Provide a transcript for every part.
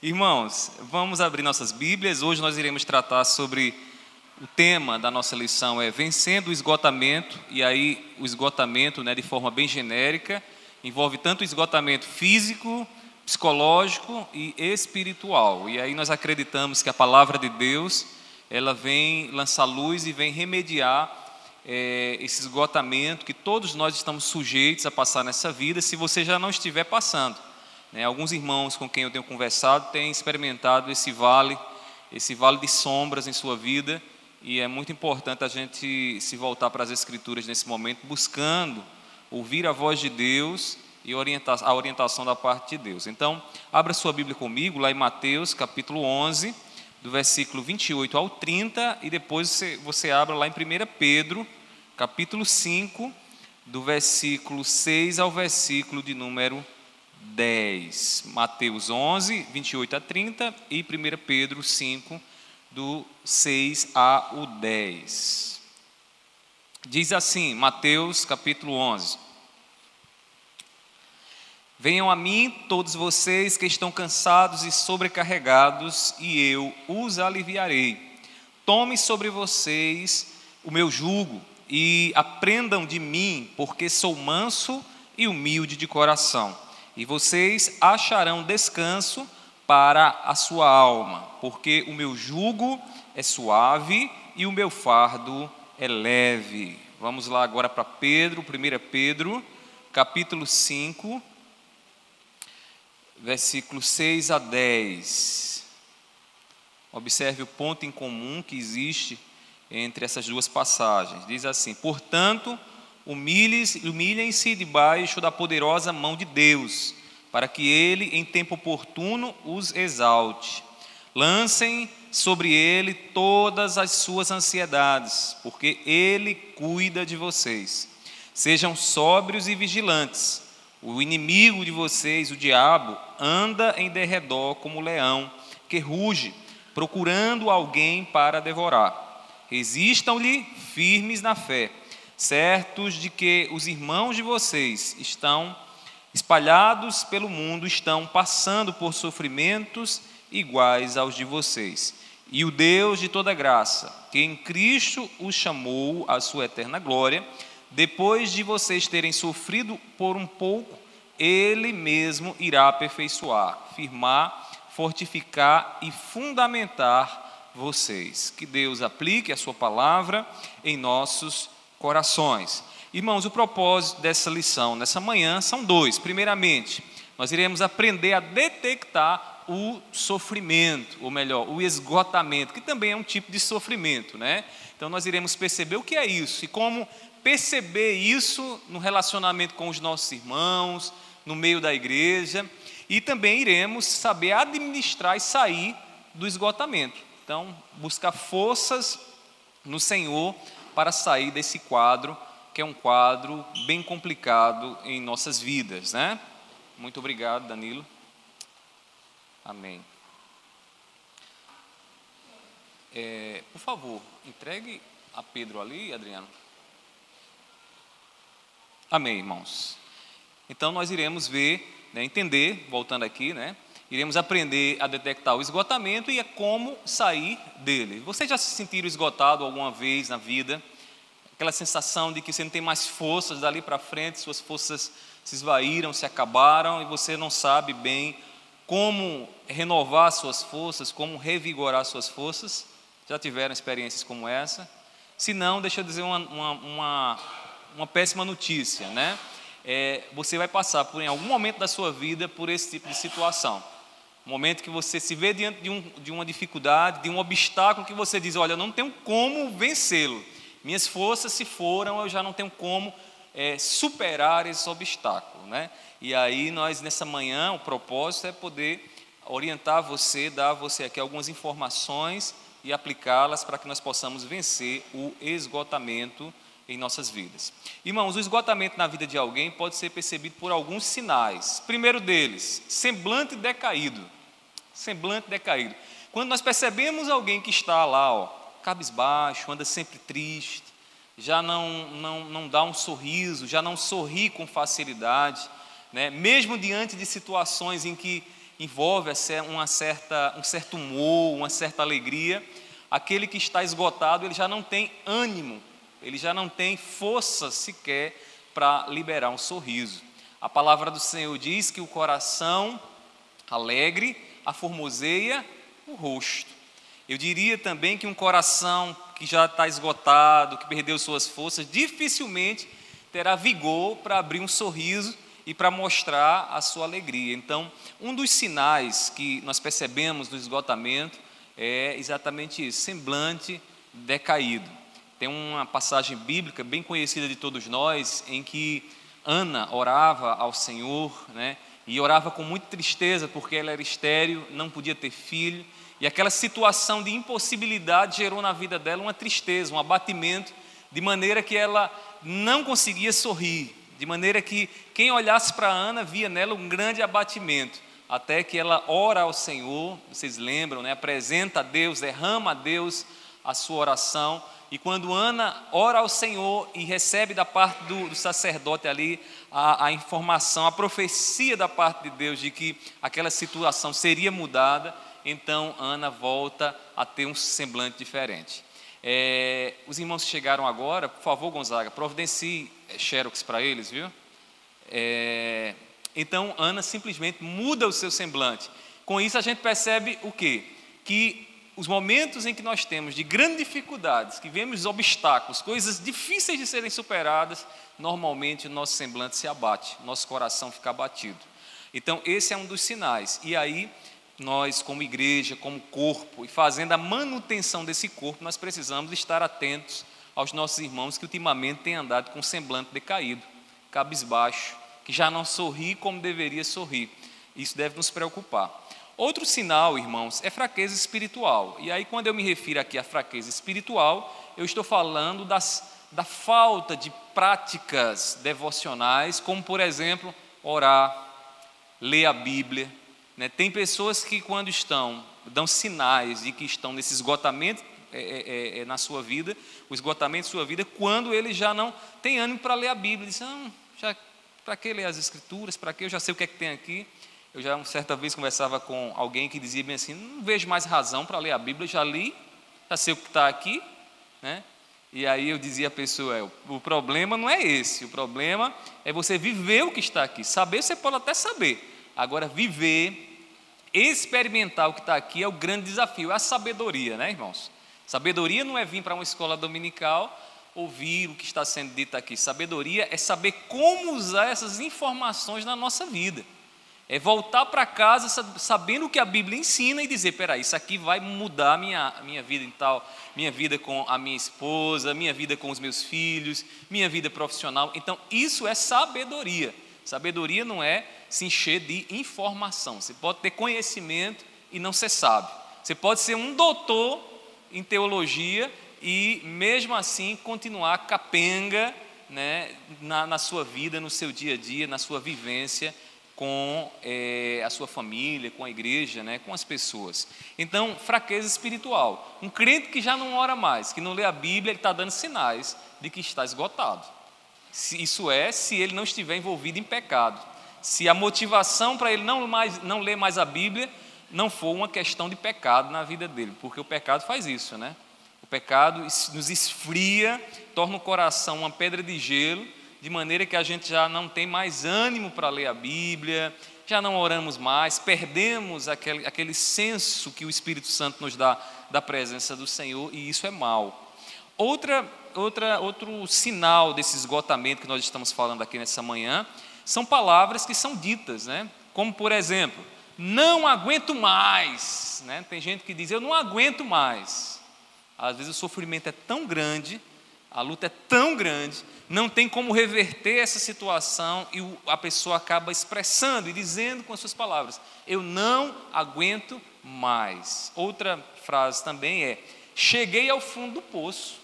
Irmãos, vamos abrir nossas Bíblias. Hoje nós iremos tratar sobre o tema da nossa lição é vencendo o esgotamento, e aí o esgotamento, né, de forma bem genérica, envolve tanto o esgotamento físico, psicológico e espiritual. E aí nós acreditamos que a palavra de Deus, ela vem lançar luz e vem remediar é, esse esgotamento que todos nós estamos sujeitos a passar nessa vida, se você já não estiver passando. Né? Alguns irmãos com quem eu tenho conversado têm experimentado esse vale, esse vale de sombras em sua vida, e é muito importante a gente se voltar para as Escrituras nesse momento, buscando ouvir a voz de Deus e a orientação da parte de Deus. Então, abra sua Bíblia comigo, lá em Mateus, capítulo 11, do versículo 28 ao 30, e depois você, você abra lá em 1 Pedro, capítulo 5, do versículo 6 ao versículo de número 10. Mateus 11, 28 a 30 e 1 Pedro 5, do 6 a o 10. Diz assim, Mateus capítulo 11: Venham a mim todos vocês que estão cansados e sobrecarregados, e eu os aliviarei. Tome sobre vocês o meu jugo e aprendam de mim, porque sou manso e humilde de coração, e vocês acharão descanso para a sua alma, porque o meu jugo é suave e o meu fardo é leve. Vamos lá agora para Pedro, 1 Pedro, capítulo 5, versículos 6 a 10. Observe o ponto em comum que existe entre essas duas passagens. Diz assim: Portanto, humilhem-se debaixo da poderosa mão de Deus para que ele, em tempo oportuno, os exalte. Lancem sobre ele todas as suas ansiedades, porque ele cuida de vocês. Sejam sóbrios e vigilantes. O inimigo de vocês, o diabo, anda em derredor como leão, que ruge, procurando alguém para devorar. Resistam-lhe firmes na fé, certos de que os irmãos de vocês estão espalhados pelo mundo, estão passando por sofrimentos iguais aos de vocês. E o Deus de toda graça, que em Cristo os chamou à sua eterna glória, depois de vocês terem sofrido por um pouco, Ele mesmo irá aperfeiçoar, firmar, fortificar e fundamentar vocês. Que Deus aplique a Sua palavra em nossos corações. Irmãos, o propósito dessa lição nessa manhã são dois. Primeiramente, nós iremos aprender a detectar o sofrimento, ou melhor, o esgotamento, que também é um tipo de sofrimento, né? Então nós iremos perceber o que é isso e como perceber isso no relacionamento com os nossos irmãos, no meio da igreja, e também iremos saber administrar e sair do esgotamento. Então, buscar forças no Senhor para sair desse quadro que é um quadro bem complicado em nossas vidas, né? Muito obrigado, Danilo. Amém. É, por favor, entregue a Pedro ali, Adriano. Amém, irmãos. Então nós iremos ver, né, entender, voltando aqui, né? Iremos aprender a detectar o esgotamento e a como sair dele. Vocês já se sentiram esgotado alguma vez na vida? aquela sensação de que você não tem mais forças dali para frente, suas forças se esvaíram, se acabaram e você não sabe bem como renovar suas forças, como revigorar suas forças. Já tiveram experiências como essa? Se não, deixa eu dizer uma, uma, uma, uma péssima notícia, né? É, você vai passar por, em algum momento da sua vida por esse tipo de situação. Momento que você se vê diante de, um, de uma dificuldade, de um obstáculo que você diz: Olha, eu não tenho como vencê-lo minhas forças se foram, eu já não tenho como é, superar esse obstáculo. Né? E aí, nós, nessa manhã, o propósito é poder orientar você, dar a você aqui algumas informações e aplicá-las para que nós possamos vencer o esgotamento em nossas vidas. Irmãos, o esgotamento na vida de alguém pode ser percebido por alguns sinais. Primeiro deles, semblante decaído. Semblante decaído. Quando nós percebemos alguém que está lá, ó, cabisbaixo, anda sempre triste, já não, não, não dá um sorriso, já não sorri com facilidade, né? mesmo diante de situações em que envolve uma certa, um certo humor, uma certa alegria. Aquele que está esgotado, ele já não tem ânimo, ele já não tem força sequer para liberar um sorriso. A palavra do Senhor diz que o coração alegre aformoseia o rosto. Eu diria também que um coração que já está esgotado, que perdeu suas forças, dificilmente terá vigor para abrir um sorriso e para mostrar a sua alegria. Então, um dos sinais que nós percebemos no esgotamento é exatamente isso: semblante decaído. Tem uma passagem bíblica bem conhecida de todos nós em que Ana orava ao Senhor, né? E orava com muita tristeza porque ela era estéril, não podia ter filho, e aquela situação de impossibilidade gerou na vida dela uma tristeza, um abatimento, de maneira que ela não conseguia sorrir, de maneira que quem olhasse para Ana via nela um grande abatimento, até que ela ora ao Senhor, vocês lembram, né? apresenta a Deus, derrama a Deus a sua oração, e quando Ana ora ao Senhor e recebe da parte do, do sacerdote ali a, a, informação, a profecia da parte de Deus de que aquela situação seria mudada, então Ana volta a ter um semblante diferente. É, os irmãos que chegaram agora, por favor, Gonzaga, providencie é, xerox para eles, viu? É, então, Ana simplesmente muda o seu semblante. Com isso, a gente percebe o quê? Que os momentos em que nós temos de grandes dificuldades, que vemos obstáculos, coisas difíceis de serem superadas, normalmente o nosso semblante se abate, nosso coração fica abatido. Então, esse é um dos sinais. E aí, nós, como igreja, como corpo, e fazendo a manutenção desse corpo, nós precisamos estar atentos aos nossos irmãos que ultimamente têm andado com semblante decaído, cabisbaixo, que já não sorri como deveria sorrir. Isso deve nos preocupar. Outro sinal, irmãos, é fraqueza espiritual. E aí, quando eu me refiro aqui à fraqueza espiritual, eu estou falando das, da falta de práticas devocionais, como, por exemplo, orar, ler a Bíblia, né? Tem pessoas que, quando estão, dão sinais de que estão nesse esgotamento é, é, é, é na sua vida, o esgotamento de sua vida, quando ele já não tem ânimo para ler a Bíblia. Diz, ah, para que ler as Escrituras? Para que? Eu já sei o que é que tem aqui. Eu já, uma certa vez, conversava com alguém que dizia bem assim: não vejo mais razão para ler a Bíblia, já li, já sei o que está aqui. Né? E aí eu dizia à pessoa: é, o problema não é esse, o problema é você viver o que está aqui. Saber você pode até saber, agora viver experimentar o que está aqui é o grande desafio, é a sabedoria, né, irmãos? Sabedoria não é vir para uma escola dominical ouvir o que está sendo dito aqui. Sabedoria é saber como usar essas informações na nossa vida. É voltar para casa sabendo o que a Bíblia ensina e dizer, peraí, isso aqui vai mudar a minha, minha vida em tal, minha vida com a minha esposa, minha vida com os meus filhos, minha vida profissional. Então, isso é sabedoria. Sabedoria não é se encher de informação. Você pode ter conhecimento e não ser sábio. Você pode ser um doutor em teologia e, mesmo assim, continuar capenga né, na, na sua vida, no seu dia a dia, na sua vivência com é, a sua família, com a igreja, né, com as pessoas. Então, fraqueza espiritual. Um crente que já não ora mais, que não lê a Bíblia, ele está dando sinais de que está esgotado. Isso é, se ele não estiver envolvido em pecado se a motivação para ele não, mais, não ler mais a Bíblia não for uma questão de pecado na vida dele, porque o pecado faz isso, né? O pecado nos esfria, torna o coração uma pedra de gelo, de maneira que a gente já não tem mais ânimo para ler a Bíblia, já não oramos mais, perdemos aquele, aquele senso que o Espírito Santo nos dá da presença do Senhor, e isso é mal. Outra, outra, outro sinal desse esgotamento que nós estamos falando aqui nessa manhã são palavras que são ditas, né? Como por exemplo, não aguento mais, né? Tem gente que diz eu não aguento mais. Às vezes o sofrimento é tão grande, a luta é tão grande, não tem como reverter essa situação e a pessoa acaba expressando e dizendo com as suas palavras: eu não aguento mais. Outra frase também é: cheguei ao fundo do poço.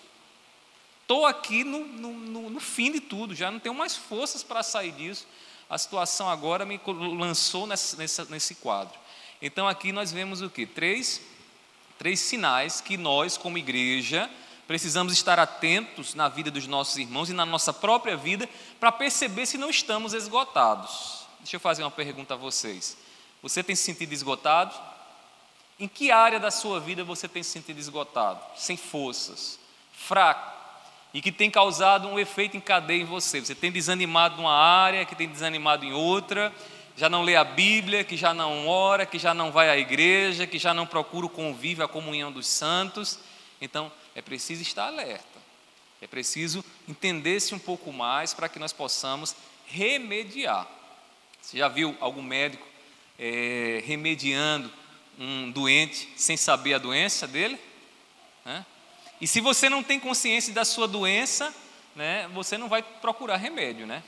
Estou aqui no, no, no, fim de tudo, já não tenho mais forças para sair disso. A situação agora me lançou nessa, nessa, nesse quadro. Então aqui nós vemos o que? Três, três sinais que nós, como igreja, precisamos estar atentos na vida dos nossos irmãos e na nossa própria vida para perceber se não estamos esgotados. Deixa eu fazer uma pergunta a vocês. Você tem se sentido esgotado? Em que área da sua vida você tem se sentido esgotado, sem forças, fraco, e que tem causado um efeito em cadeia em você? Você tem desanimado numa área, que tem desanimado em outra, já não lê a Bíblia, que já não ora, que já não vai à igreja, que já não procura o convívio, a comunhão dos santos. Então, é preciso estar alerta. É preciso entender-se um pouco mais para que nós possamos remediar. Você já viu algum médico é, remediando um doente sem saber a doença dele? E se você não tem consciência da sua doença, né, você não vai procurar remédio. Né?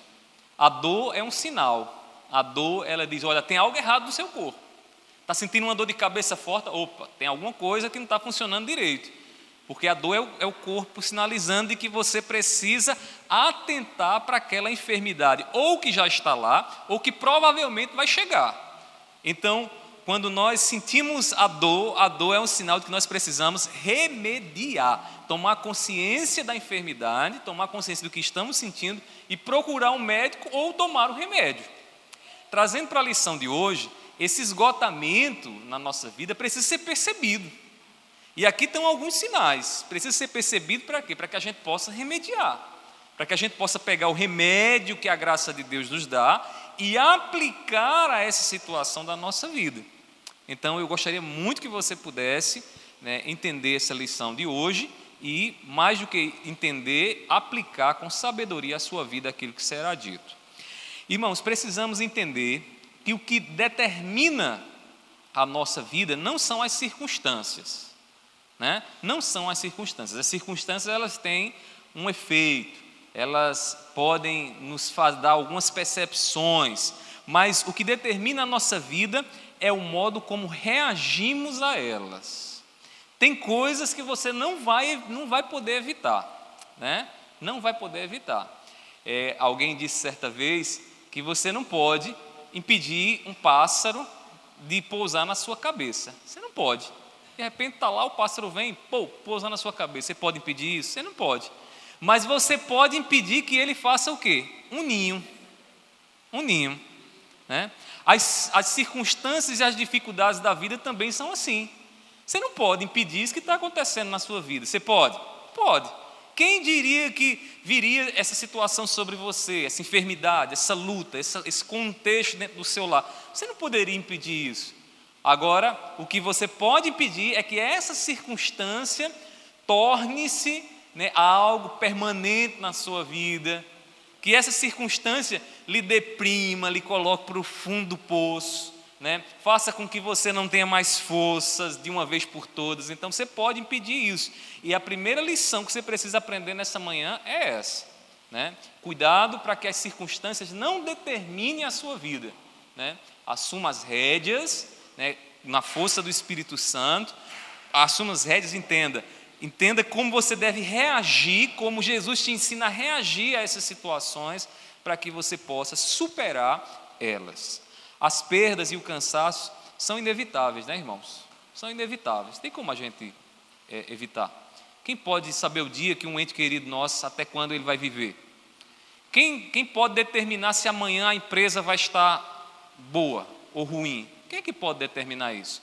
A dor é um sinal. A dor, ela diz: olha, tem algo errado no seu corpo. Está sentindo uma dor de cabeça forte? Opa, tem alguma coisa que não está funcionando direito. Porque a dor é o, é o corpo sinalizando de que você precisa atentar para aquela enfermidade, ou que já está lá, ou que provavelmente vai chegar. Então, quando nós sentimos a dor, a dor é um sinal de que nós precisamos remediar, tomar consciência da enfermidade, tomar consciência do que estamos sentindo e procurar um médico ou tomar o remédio. Trazendo para a lição de hoje, esse esgotamento na nossa vida precisa ser percebido. E aqui estão alguns sinais. Precisa ser percebido para quê? Para que a gente possa remediar. Para que a gente possa pegar o remédio que a graça de Deus nos dá e aplicar a essa situação da nossa vida. Então eu gostaria muito que você pudesse né, entender essa lição de hoje e, mais do que entender, aplicar com sabedoria a sua vida aquilo que será dito. Irmãos, precisamos entender que o que determina a nossa vida não são as circunstâncias. Né? Não são as circunstâncias. As circunstâncias elas têm um efeito, elas podem nos dar algumas percepções, mas o que determina a nossa vida é o modo como reagimos a elas. Tem coisas que você não vai, não vai poder evitar, né? Não vai poder evitar. É, alguém disse certa vez que você não pode impedir um pássaro de pousar na sua cabeça. Você não pode. De repente está lá, o pássaro vem, pô, pousa na sua cabeça. Você pode impedir isso? Você não pode. Mas você pode impedir que ele faça o quê? Um ninho. Um ninho. Né? As, as circunstâncias e as dificuldades da vida também são assim. Você não pode impedir isso que está acontecendo na sua vida. Você pode? Pode. Quem diria que viria essa situação sobre você, essa enfermidade, essa luta, essa, esse contexto dentro do seu lar? Você não poderia impedir isso. Agora, o que você pode pedir é que essa circunstância torne-se né, algo permanente na sua vida, que essa circunstância lhe deprima, lhe coloque para o fundo do poço, né, faça com que você não tenha mais forças de uma vez por todas. Então, você pode impedir isso. E a primeira lição que você precisa aprender nessa manhã é essa. Né? Cuidado para que as circunstâncias não determinem a sua vida. Né? Assuma as rédeas né, na força do Espírito Santo, assuma as rédeas entenda. Entenda como você deve reagir, como Jesus te ensina a reagir a essas situações, para que você possa superar elas. As perdas e o cansaço são inevitáveis, né, irmãos? São inevitáveis. Tem como a gente é, evitar? Quem pode saber o dia que um ente querido nosso, até quando ele vai viver? Quem, quem pode determinar se amanhã a empresa vai estar boa ou ruim? Quem é que pode determinar isso?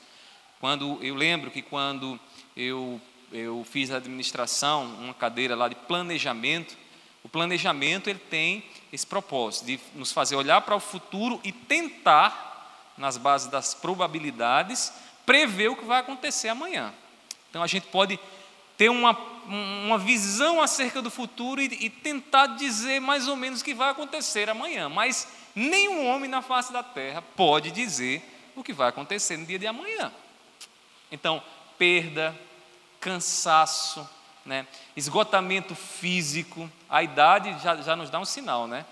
Quando eu lembro que quando eu, eu fiz a administração, uma cadeira lá de planejamento, o planejamento ele tem esse propósito de nos fazer olhar para o futuro e tentar, nas bases das probabilidades, prever o que vai acontecer amanhã. Então a gente pode ter uma, uma visão acerca do futuro e, e tentar dizer mais ou menos o que vai acontecer amanhã, mas nenhum homem na face da terra pode dizer o que vai acontecer no dia de amanhã. Então, perda, cansaço, né? esgotamento físico, a idade já, já nos dá um sinal, né?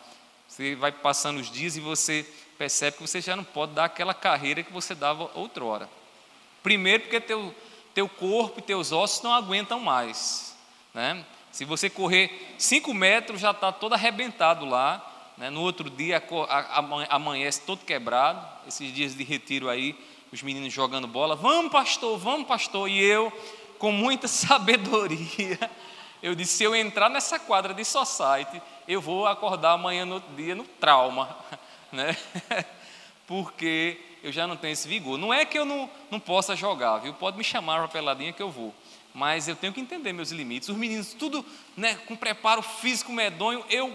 Você vai passando os dias e você percebe que você já não pode dar aquela carreira que você dava outrora. Primeiro, porque teu, teu corpo e teus ossos não aguentam mais. Né? Se você correr 5 metros, já está todo arrebentado lá. Né? No outro dia amanhece todo quebrado. Esses dias de retiro aí, os meninos jogando bola. Vamos, pastor, vamos, pastor. E eu, com muita sabedoria, eu disse: se eu entrar nessa quadra de society, eu vou acordar amanhã no outro dia no trauma. Né? Porque eu já não tenho esse vigor. Não é que eu não, não possa jogar, viu? Pode me chamar para peladinha que eu vou. Mas eu tenho que entender meus limites. Os meninos, tudo né, com preparo físico medonho, eu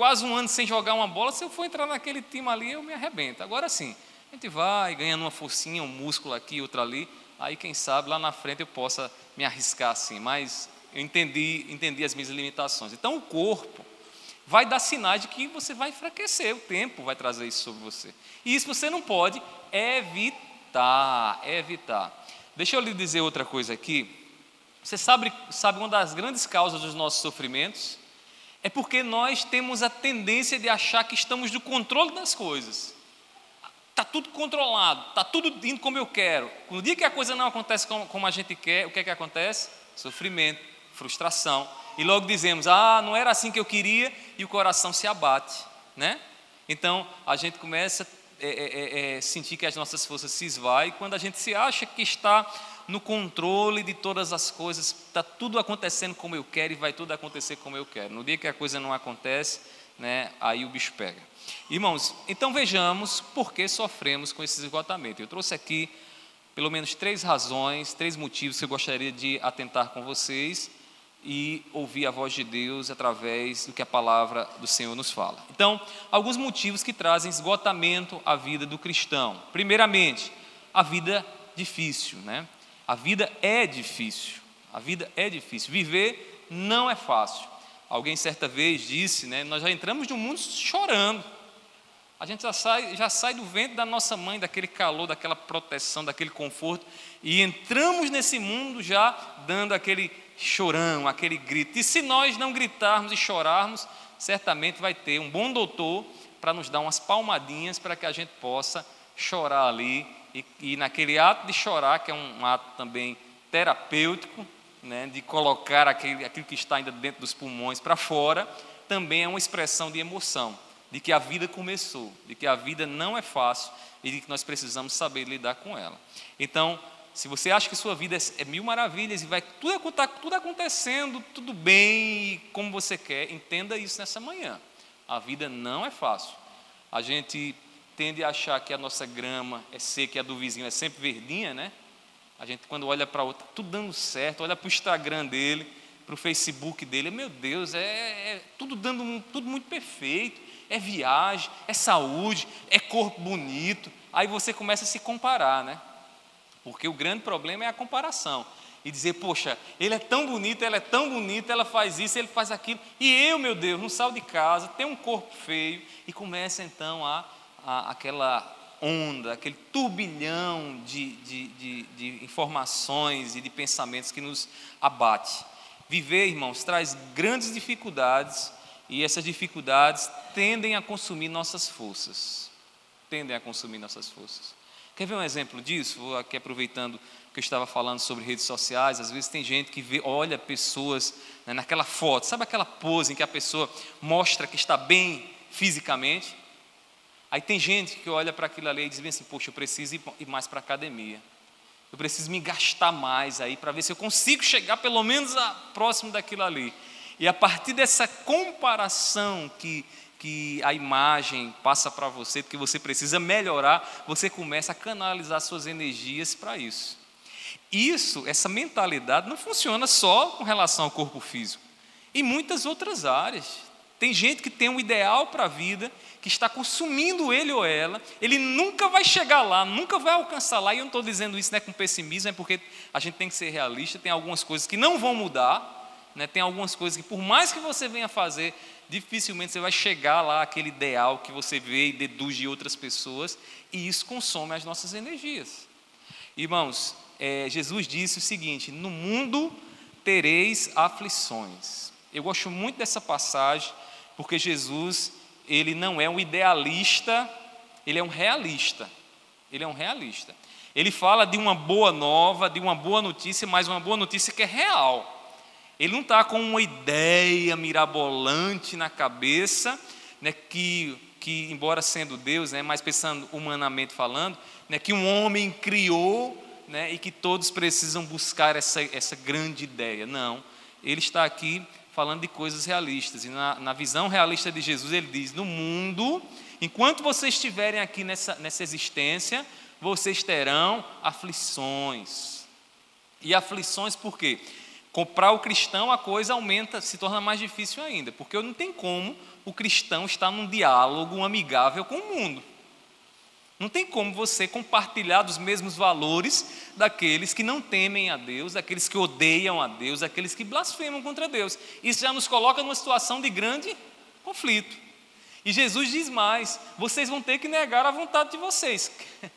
quase um ano sem jogar uma bola, se eu for entrar naquele time ali, eu me arrebento. Agora sim, a gente vai ganhando uma forcinha, um músculo aqui, outro ali, aí quem sabe lá na frente eu possa me arriscar assim. Mas eu entendi, entendi as minhas limitações. Então o corpo vai dar sinais de que você vai enfraquecer, o tempo vai trazer isso sobre você. E isso você não pode evitar, evitar. Deixa eu lhe dizer outra coisa aqui. Você sabe, sabe uma das grandes causas dos nossos sofrimentos? É porque nós temos a tendência de achar que estamos no controle das coisas. Está tudo controlado, está tudo indo como eu quero. No dia que a coisa não acontece como, como a gente quer, o que é que acontece? Sofrimento, frustração. E logo dizemos, ah, não era assim que eu queria, e o coração se abate, né? Então a gente começa a é, é, é, é sentir que as nossas forças se esvaem, quando a gente se acha que está no controle de todas as coisas, está tudo acontecendo como eu quero e vai tudo acontecer como eu quero. No dia que a coisa não acontece, né, aí o bicho pega. Irmãos, então vejamos por que sofremos com esse esgotamento. Eu trouxe aqui pelo menos três razões, três motivos que eu gostaria de atentar com vocês e ouvir a voz de Deus através do que a palavra do Senhor nos fala. Então, alguns motivos que trazem esgotamento à vida do cristão. Primeiramente, a vida difícil, né? A vida é difícil. A vida é difícil. Viver não é fácil. Alguém certa vez disse, né? Nós já entramos no mundo chorando. A gente já sai, já sai do ventre da nossa mãe, daquele calor, daquela proteção, daquele conforto, e entramos nesse mundo já dando aquele chorão, aquele grito. E se nós não gritarmos e chorarmos, certamente vai ter um bom doutor para nos dar umas palmadinhas para que a gente possa chorar ali e, e naquele ato de chorar, que é um ato também terapêutico, né, de colocar aquele, aquilo que está ainda dentro dos pulmões para fora, também é uma expressão de emoção, de que a vida começou, de que a vida não é fácil e de que nós precisamos saber lidar com ela. Então, se você acha que sua vida é, é mil maravilhas e vai tudo, tá, tudo acontecendo, tudo bem, como você quer, entenda isso nessa manhã. A vida não é fácil. A gente tende a achar que a nossa grama é seca e a do vizinho é sempre verdinha, né? A gente, quando olha para outra, tudo dando certo, olha para o Instagram dele, para o Facebook dele, meu Deus, é, é tudo dando tudo muito perfeito. É viagem, é saúde, é corpo bonito. Aí você começa a se comparar, né? Porque o grande problema é a comparação. E dizer, poxa, ele é tão bonito, ela é tão bonita, ela faz isso, ele faz aquilo. E eu, meu Deus, não saio de casa, tenho um corpo feio. E começa então a a, aquela onda, aquele turbilhão de, de, de, de informações e de pensamentos que nos abate. Viver, irmãos, traz grandes dificuldades e essas dificuldades tendem a consumir nossas forças. Tendem a consumir nossas forças. Quer ver um exemplo disso? Vou aqui aproveitando que eu estava falando sobre redes sociais. Às vezes tem gente que vê, olha pessoas né, naquela foto, sabe aquela pose em que a pessoa mostra que está bem fisicamente? Aí tem gente que olha para aquilo ali e diz assim: Poxa, eu preciso ir mais para a academia. Eu preciso me gastar mais aí para ver se eu consigo chegar pelo menos a, próximo daquilo ali. E a partir dessa comparação que, que a imagem passa para você, que você precisa melhorar, você começa a canalizar suas energias para isso. Isso, essa mentalidade, não funciona só com relação ao corpo físico. Em muitas outras áreas. Tem gente que tem um ideal para a vida, que está consumindo ele ou ela, ele nunca vai chegar lá, nunca vai alcançar lá. E eu não estou dizendo isso né, com pessimismo, é porque a gente tem que ser realista. Tem algumas coisas que não vão mudar, né, tem algumas coisas que, por mais que você venha fazer, dificilmente você vai chegar lá aquele ideal que você vê e deduz de outras pessoas, e isso consome as nossas energias. Irmãos, é, Jesus disse o seguinte: No mundo tereis aflições. Eu gosto muito dessa passagem porque Jesus, ele não é um idealista, ele é um realista. Ele é um realista. Ele fala de uma boa nova, de uma boa notícia, mas uma boa notícia que é real. Ele não está com uma ideia mirabolante na cabeça, né, que, que embora sendo Deus, né, mas pensando humanamente falando, né, que um homem criou né, e que todos precisam buscar essa, essa grande ideia. Não. Ele está aqui falando de coisas realistas. E na, na visão realista de Jesus, ele diz: no mundo, enquanto vocês estiverem aqui nessa, nessa existência, vocês terão aflições. E aflições por quê? Comprar o cristão, a coisa aumenta, se torna mais difícil ainda, porque não tem como o cristão estar num diálogo amigável com o mundo. Não tem como você compartilhar dos mesmos valores daqueles que não temem a Deus, daqueles que odeiam a Deus, daqueles que blasfemam contra Deus. Isso já nos coloca numa situação de grande conflito. E Jesus diz mais: vocês vão ter que negar a vontade de vocês.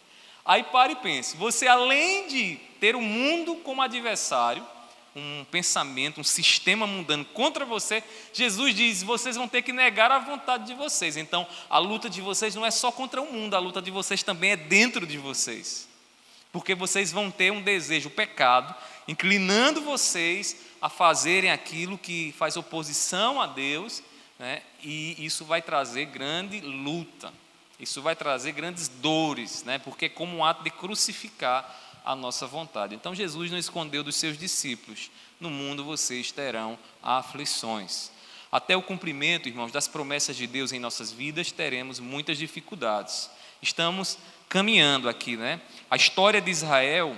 Aí pare e pense: você, além de ter o mundo como adversário, um pensamento, um sistema mundano contra você, Jesus diz: vocês vão ter que negar a vontade de vocês. Então, a luta de vocês não é só contra o mundo, a luta de vocês também é dentro de vocês. Porque vocês vão ter um desejo, o pecado, inclinando vocês a fazerem aquilo que faz oposição a Deus, né? e isso vai trazer grande luta, isso vai trazer grandes dores, né? porque é como um ato de crucificar a nossa vontade. Então Jesus não escondeu dos seus discípulos: no mundo vocês terão aflições. Até o cumprimento, irmãos, das promessas de Deus em nossas vidas, teremos muitas dificuldades. Estamos caminhando aqui, né? A história de Israel,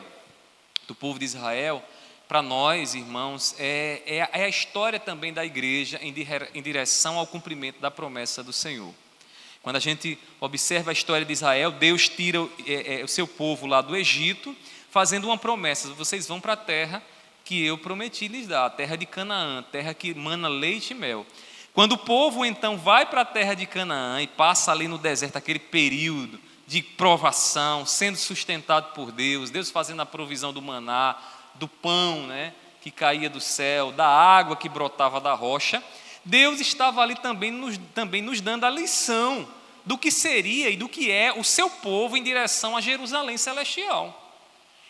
do povo de Israel, para nós, irmãos, é, é, é, a história também da igreja em, em direção ao cumprimento da promessa do Senhor. Quando a gente observa a história de Israel, Deus tira é, é, o seu povo lá do Egito fazendo uma promessa: vocês vão para a terra que eu prometi lhes dar, a terra de Canaã, terra que mana leite e mel. Quando o povo então vai para a terra de Canaã e passa ali no deserto aquele período de provação, sendo sustentado por Deus, Deus fazendo a provisão do maná, do pão, né, que caía do céu, da água que brotava da rocha, Deus estava ali também nos, também nos dando a lição do que seria e do que é o seu povo em direção a Jerusalém celestial.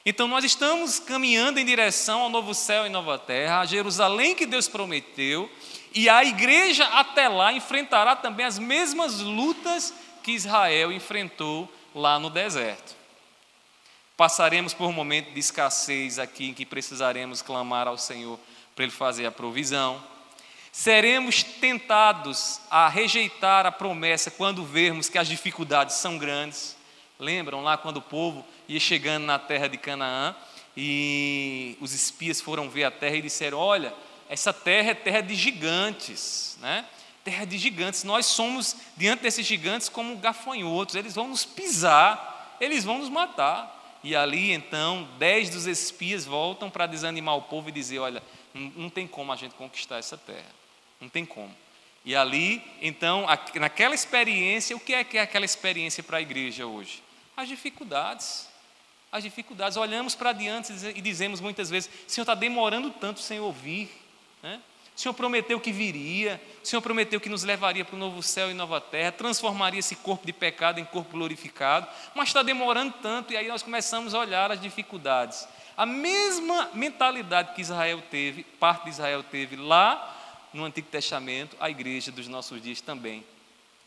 Então nós estamos caminhando em direção ao novo céu e nova terra, a Jerusalém que Deus prometeu, e a igreja até lá enfrentará também as mesmas lutas que Israel enfrentou lá no deserto. Passaremos por um momento de escassez aqui em que precisaremos clamar ao Senhor para Ele fazer a provisão. Seremos tentados a rejeitar a promessa quando vermos que as dificuldades são grandes. Lembram lá quando o povo ia chegando na terra de Canaã e os espias foram ver a terra e disseram: Olha, essa terra é terra de gigantes, né? Terra de gigantes. Nós somos diante desses gigantes como gafanhotos. Eles vão nos pisar, eles vão nos matar. E ali então dez dos espias voltam para desanimar o povo e dizer: Olha, não, tem como a gente conquistar essa terra. Não tem como. E ali, então, naquela experiência, o que é que é aquela experiência para a igreja hoje? As dificuldades. As dificuldades. Olhamos para diante e dizemos muitas vezes: Senhor, está demorando tanto sem ouvir. Né? O Senhor prometeu que viria, o Senhor prometeu que nos levaria para o novo céu e nova terra, transformaria esse corpo de pecado em corpo glorificado, mas está demorando tanto, e aí nós começamos a olhar as dificuldades. A mesma mentalidade que Israel teve, parte de Israel teve lá no Antigo Testamento, a igreja dos nossos dias também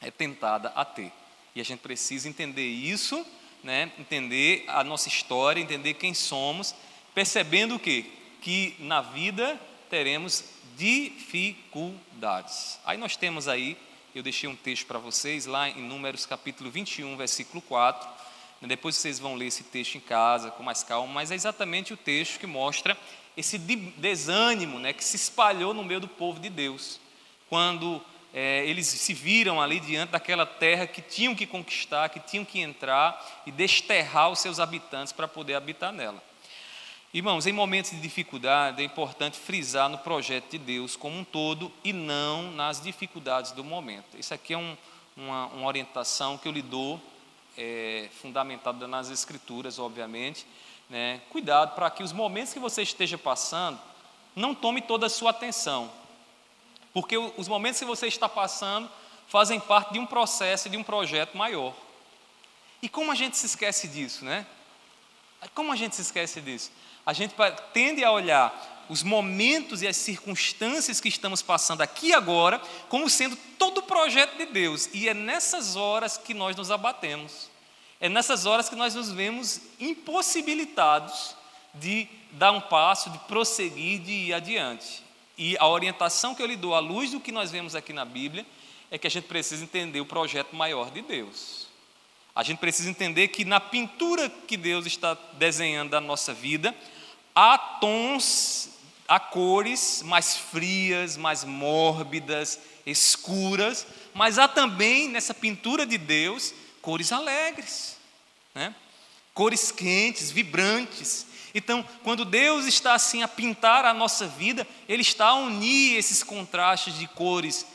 é tentada a ter. E a gente precisa entender isso né, entender a nossa história, entender quem somos, percebendo o quê? Que na vida teremos dificuldades. Aí nós temos aí, eu deixei um texto para vocês lá em Números capítulo 21, versículo 4. Depois vocês vão ler esse texto em casa com mais calma, mas é exatamente o texto que mostra esse desânimo né, que se espalhou no meio do povo de Deus. Quando é, eles se viram ali diante daquela terra que tinham que conquistar, que tinham que entrar e desterrar os seus habitantes para poder habitar nela. Irmãos, em momentos de dificuldade é importante frisar no projeto de Deus como um todo e não nas dificuldades do momento. Isso aqui é um, uma, uma, orientação que eu lhe dou, é, fundamentada nas Escrituras, obviamente. Né? Cuidado para que os momentos que você esteja passando não tome toda a sua atenção. Porque os momentos que você está passando fazem parte de um processo, de um projeto maior. E como a gente se esquece disso, né? Como a gente se esquece disso? A gente tende a olhar os momentos e as circunstâncias que estamos passando aqui agora como sendo todo o projeto de Deus. E é nessas horas que nós nos abatemos. É nessas horas que nós nos vemos impossibilitados de dar um passo, de prosseguir, de ir adiante. E a orientação que eu lhe dou à luz do que nós vemos aqui na Bíblia é que a gente precisa entender o projeto maior de Deus. A gente precisa entender que na pintura que Deus está desenhando da nossa vida, há tons, há cores mais frias, mais mórbidas, escuras, mas há também nessa pintura de Deus cores alegres, né? cores quentes, vibrantes. Então, quando Deus está assim a pintar a nossa vida, Ele está a unir esses contrastes de cores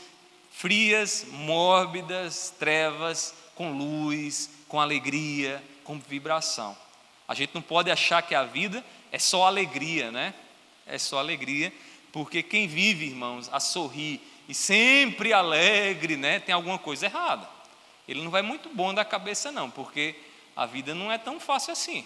frias, mórbidas, trevas, com luz, com alegria, com vibração. A gente não pode achar que a vida é só alegria, né? É só alegria, porque quem vive, irmãos, a sorrir e sempre alegre, né, tem alguma coisa errada. Ele não vai muito bom da cabeça, não, porque a vida não é tão fácil assim.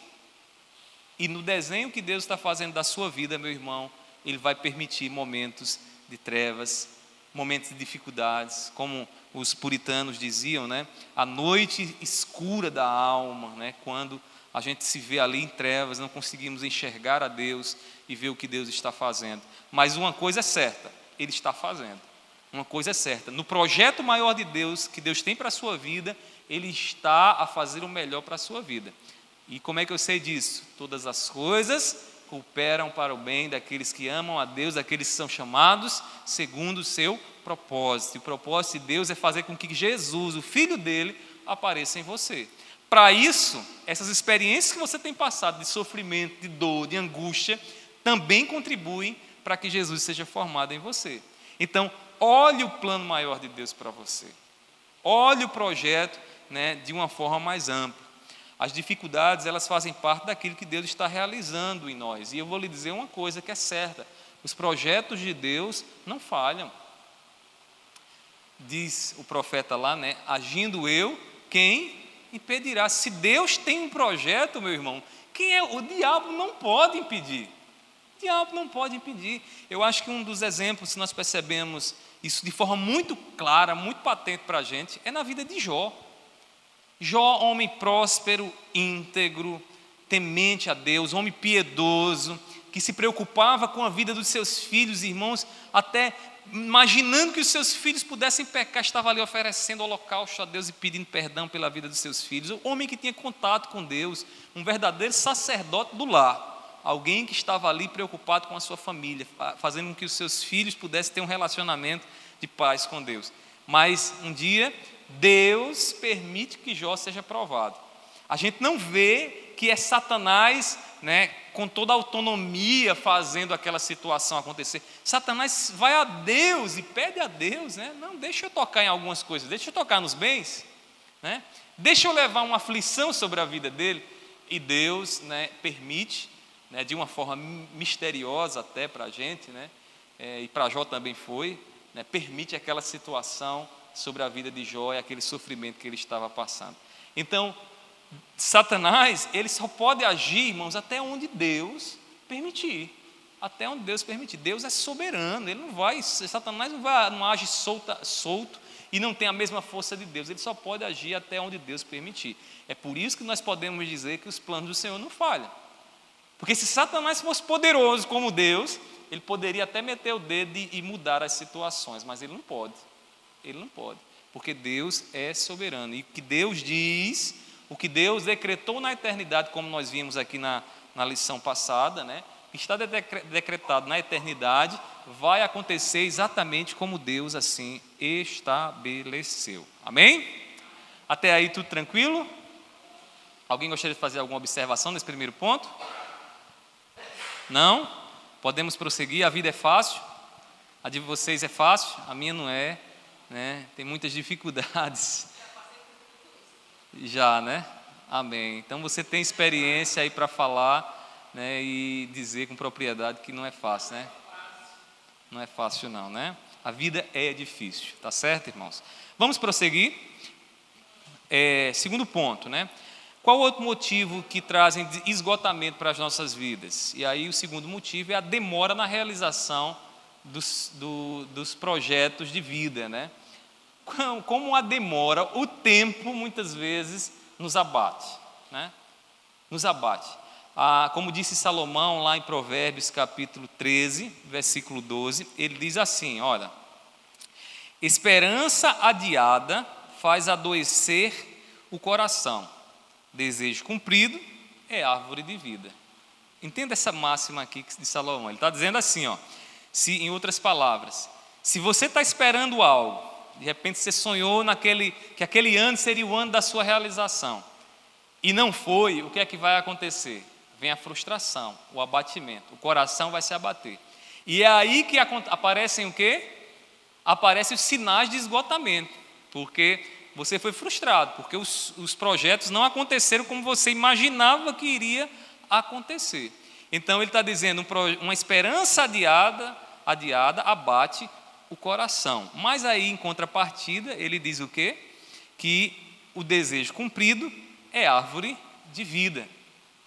E no desenho que Deus está fazendo da sua vida, meu irmão, Ele vai permitir momentos de trevas, momentos de dificuldades, como os puritanos diziam, né? A noite escura da alma, né? Quando a gente se vê ali em trevas, não conseguimos enxergar a Deus e ver o que Deus está fazendo. Mas uma coisa é certa, Ele está fazendo. Uma coisa é certa, no projeto maior de Deus, que Deus tem para a sua vida, Ele está a fazer o melhor para a sua vida. E como é que eu sei disso? Todas as coisas cooperam para o bem daqueles que amam a Deus, daqueles que são chamados segundo o seu propósito. E o propósito de Deus é fazer com que Jesus, o Filho dele, apareça em você. Para isso, essas experiências que você tem passado de sofrimento, de dor, de angústia, também contribuem para que Jesus seja formado em você. Então, olhe o plano maior de Deus para você. Olhe o projeto né, de uma forma mais ampla. As dificuldades, elas fazem parte daquilo que Deus está realizando em nós. E eu vou lhe dizer uma coisa que é certa: os projetos de Deus não falham. Diz o profeta lá, né? Agindo eu, quem impedirá? Se Deus tem um projeto, meu irmão, quem é? O diabo não pode impedir. O diabo não pode impedir. Eu acho que um dos exemplos, se nós percebemos isso de forma muito clara, muito patente para a gente, é na vida de Jó. Jó, homem próspero, íntegro, temente a Deus, homem piedoso, que se preocupava com a vida dos seus filhos e irmãos, até imaginando que os seus filhos pudessem pecar, estava ali oferecendo holocausto a Deus e pedindo perdão pela vida dos seus filhos. O homem que tinha contato com Deus, um verdadeiro sacerdote do lar, alguém que estava ali preocupado com a sua família, fazendo com que os seus filhos pudessem ter um relacionamento de paz com Deus. Mas um dia Deus permite que Jó seja provado. A gente não vê que é Satanás, né, com toda a autonomia fazendo aquela situação acontecer. Satanás vai a Deus e pede a Deus, né? Não, deixa eu tocar em algumas coisas, deixa eu tocar nos bens, né? Deixa eu levar uma aflição sobre a vida dele e Deus, né, permite, né, de uma forma misteriosa até para a gente, né? É, e para Jó também foi, né, permite aquela situação sobre a vida de Jó e aquele sofrimento que ele estava passando. Então, Satanás, ele só pode agir, irmãos, até onde Deus permitir. Até onde Deus permitir. Deus é soberano, ele não vai, Satanás não, vai, não age solta, solto e não tem a mesma força de Deus. Ele só pode agir até onde Deus permitir. É por isso que nós podemos dizer que os planos do Senhor não falham. Porque se Satanás fosse poderoso como Deus, ele poderia até meter o dedo e mudar as situações, mas ele não pode. Ele não pode, porque Deus é soberano. E o que Deus diz, o que Deus decretou na eternidade, como nós vimos aqui na, na lição passada, né? que está decretado na eternidade, vai acontecer exatamente como Deus assim estabeleceu. Amém? Até aí tudo tranquilo? Alguém gostaria de fazer alguma observação nesse primeiro ponto? Não? Podemos prosseguir? A vida é fácil? A de vocês é fácil? A minha não é né? Tem muitas dificuldades. Já, né? Amém. Então você tem experiência aí para falar, né? E dizer com propriedade que não é fácil, né? Não é fácil não, né? A vida é difícil, tá certo, irmãos? Vamos prosseguir. É, segundo ponto, né? Qual outro motivo que trazem esgotamento para as nossas vidas? E aí o segundo motivo é a demora na realização dos, do, dos projetos de vida, né? Como a demora, o tempo muitas vezes nos abate, né? Nos abate. ah, como disse Salomão lá em Provérbios capítulo 13, versículo 12, ele diz assim: olha, esperança adiada faz adoecer o coração, desejo cumprido é árvore de vida. Entenda essa máxima aqui de Salomão. Ele está dizendo assim, ó, se, em outras palavras, se você está esperando algo, de repente você sonhou naquele, que aquele ano seria o ano da sua realização, e não foi, o que é que vai acontecer? vem a frustração, o abatimento, o coração vai se abater. E é aí que aparecem o quê? Aparecem os sinais de esgotamento, porque você foi frustrado, porque os, os projetos não aconteceram como você imaginava que iria acontecer. Então ele está dizendo uma esperança adiada, adiada abate o coração. Mas aí, em contrapartida, ele diz o quê? Que o desejo cumprido é árvore de vida.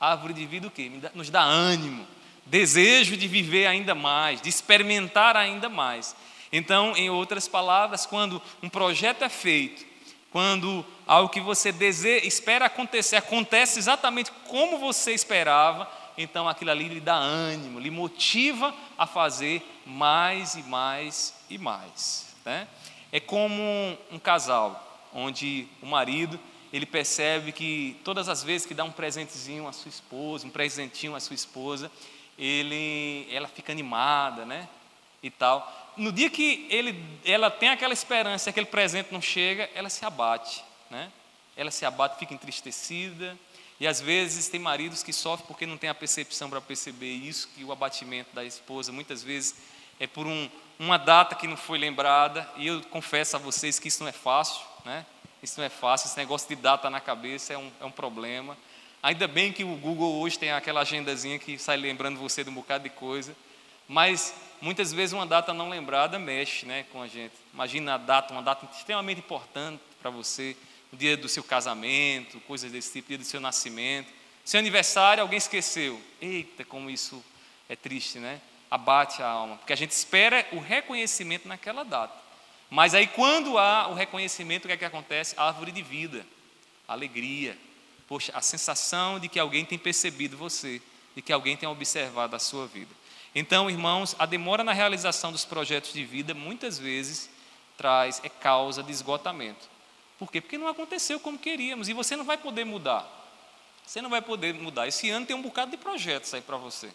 Árvore de vida o quê? Nos dá ânimo, desejo de viver ainda mais, de experimentar ainda mais. Então, em outras palavras, quando um projeto é feito, quando algo que você deseja, espera acontecer, acontece exatamente como você esperava, então aquilo ali lhe dá ânimo, lhe motiva a fazer mais e mais e mais. Né? É como um casal, onde o marido ele percebe que todas as vezes que dá um presentezinho à sua esposa, um presentinho à sua esposa, ele, ela fica animada, né? E tal. No dia que ele, ela tem aquela esperança, aquele presente não chega, ela se abate, né? Ela se abate, fica entristecida. E às vezes tem maridos que sofrem porque não tem a percepção para perceber isso, que o abatimento da esposa muitas vezes é por um, uma data que não foi lembrada. E eu confesso a vocês que isso não é fácil, né? Isso não é fácil, esse negócio de data na cabeça é um, é um problema. Ainda bem que o Google hoje tem aquela agendazinha que sai lembrando você de um bocado de coisa, mas muitas vezes uma data não lembrada mexe né, com a gente. Imagina a data, uma data extremamente importante para você, o dia do seu casamento, coisas desse tipo, dia do seu nascimento. Seu aniversário, alguém esqueceu. Eita, como isso é triste, né? Abate a alma, porque a gente espera o reconhecimento naquela data. Mas aí, quando há o reconhecimento, o que é que acontece? árvore de vida, alegria. Poxa, a sensação de que alguém tem percebido você, de que alguém tem observado a sua vida. Então, irmãos, a demora na realização dos projetos de vida muitas vezes traz, é causa de esgotamento. Por quê? Porque não aconteceu como queríamos e você não vai poder mudar. Você não vai poder mudar. Esse ano tem um bocado de projetos aí para você.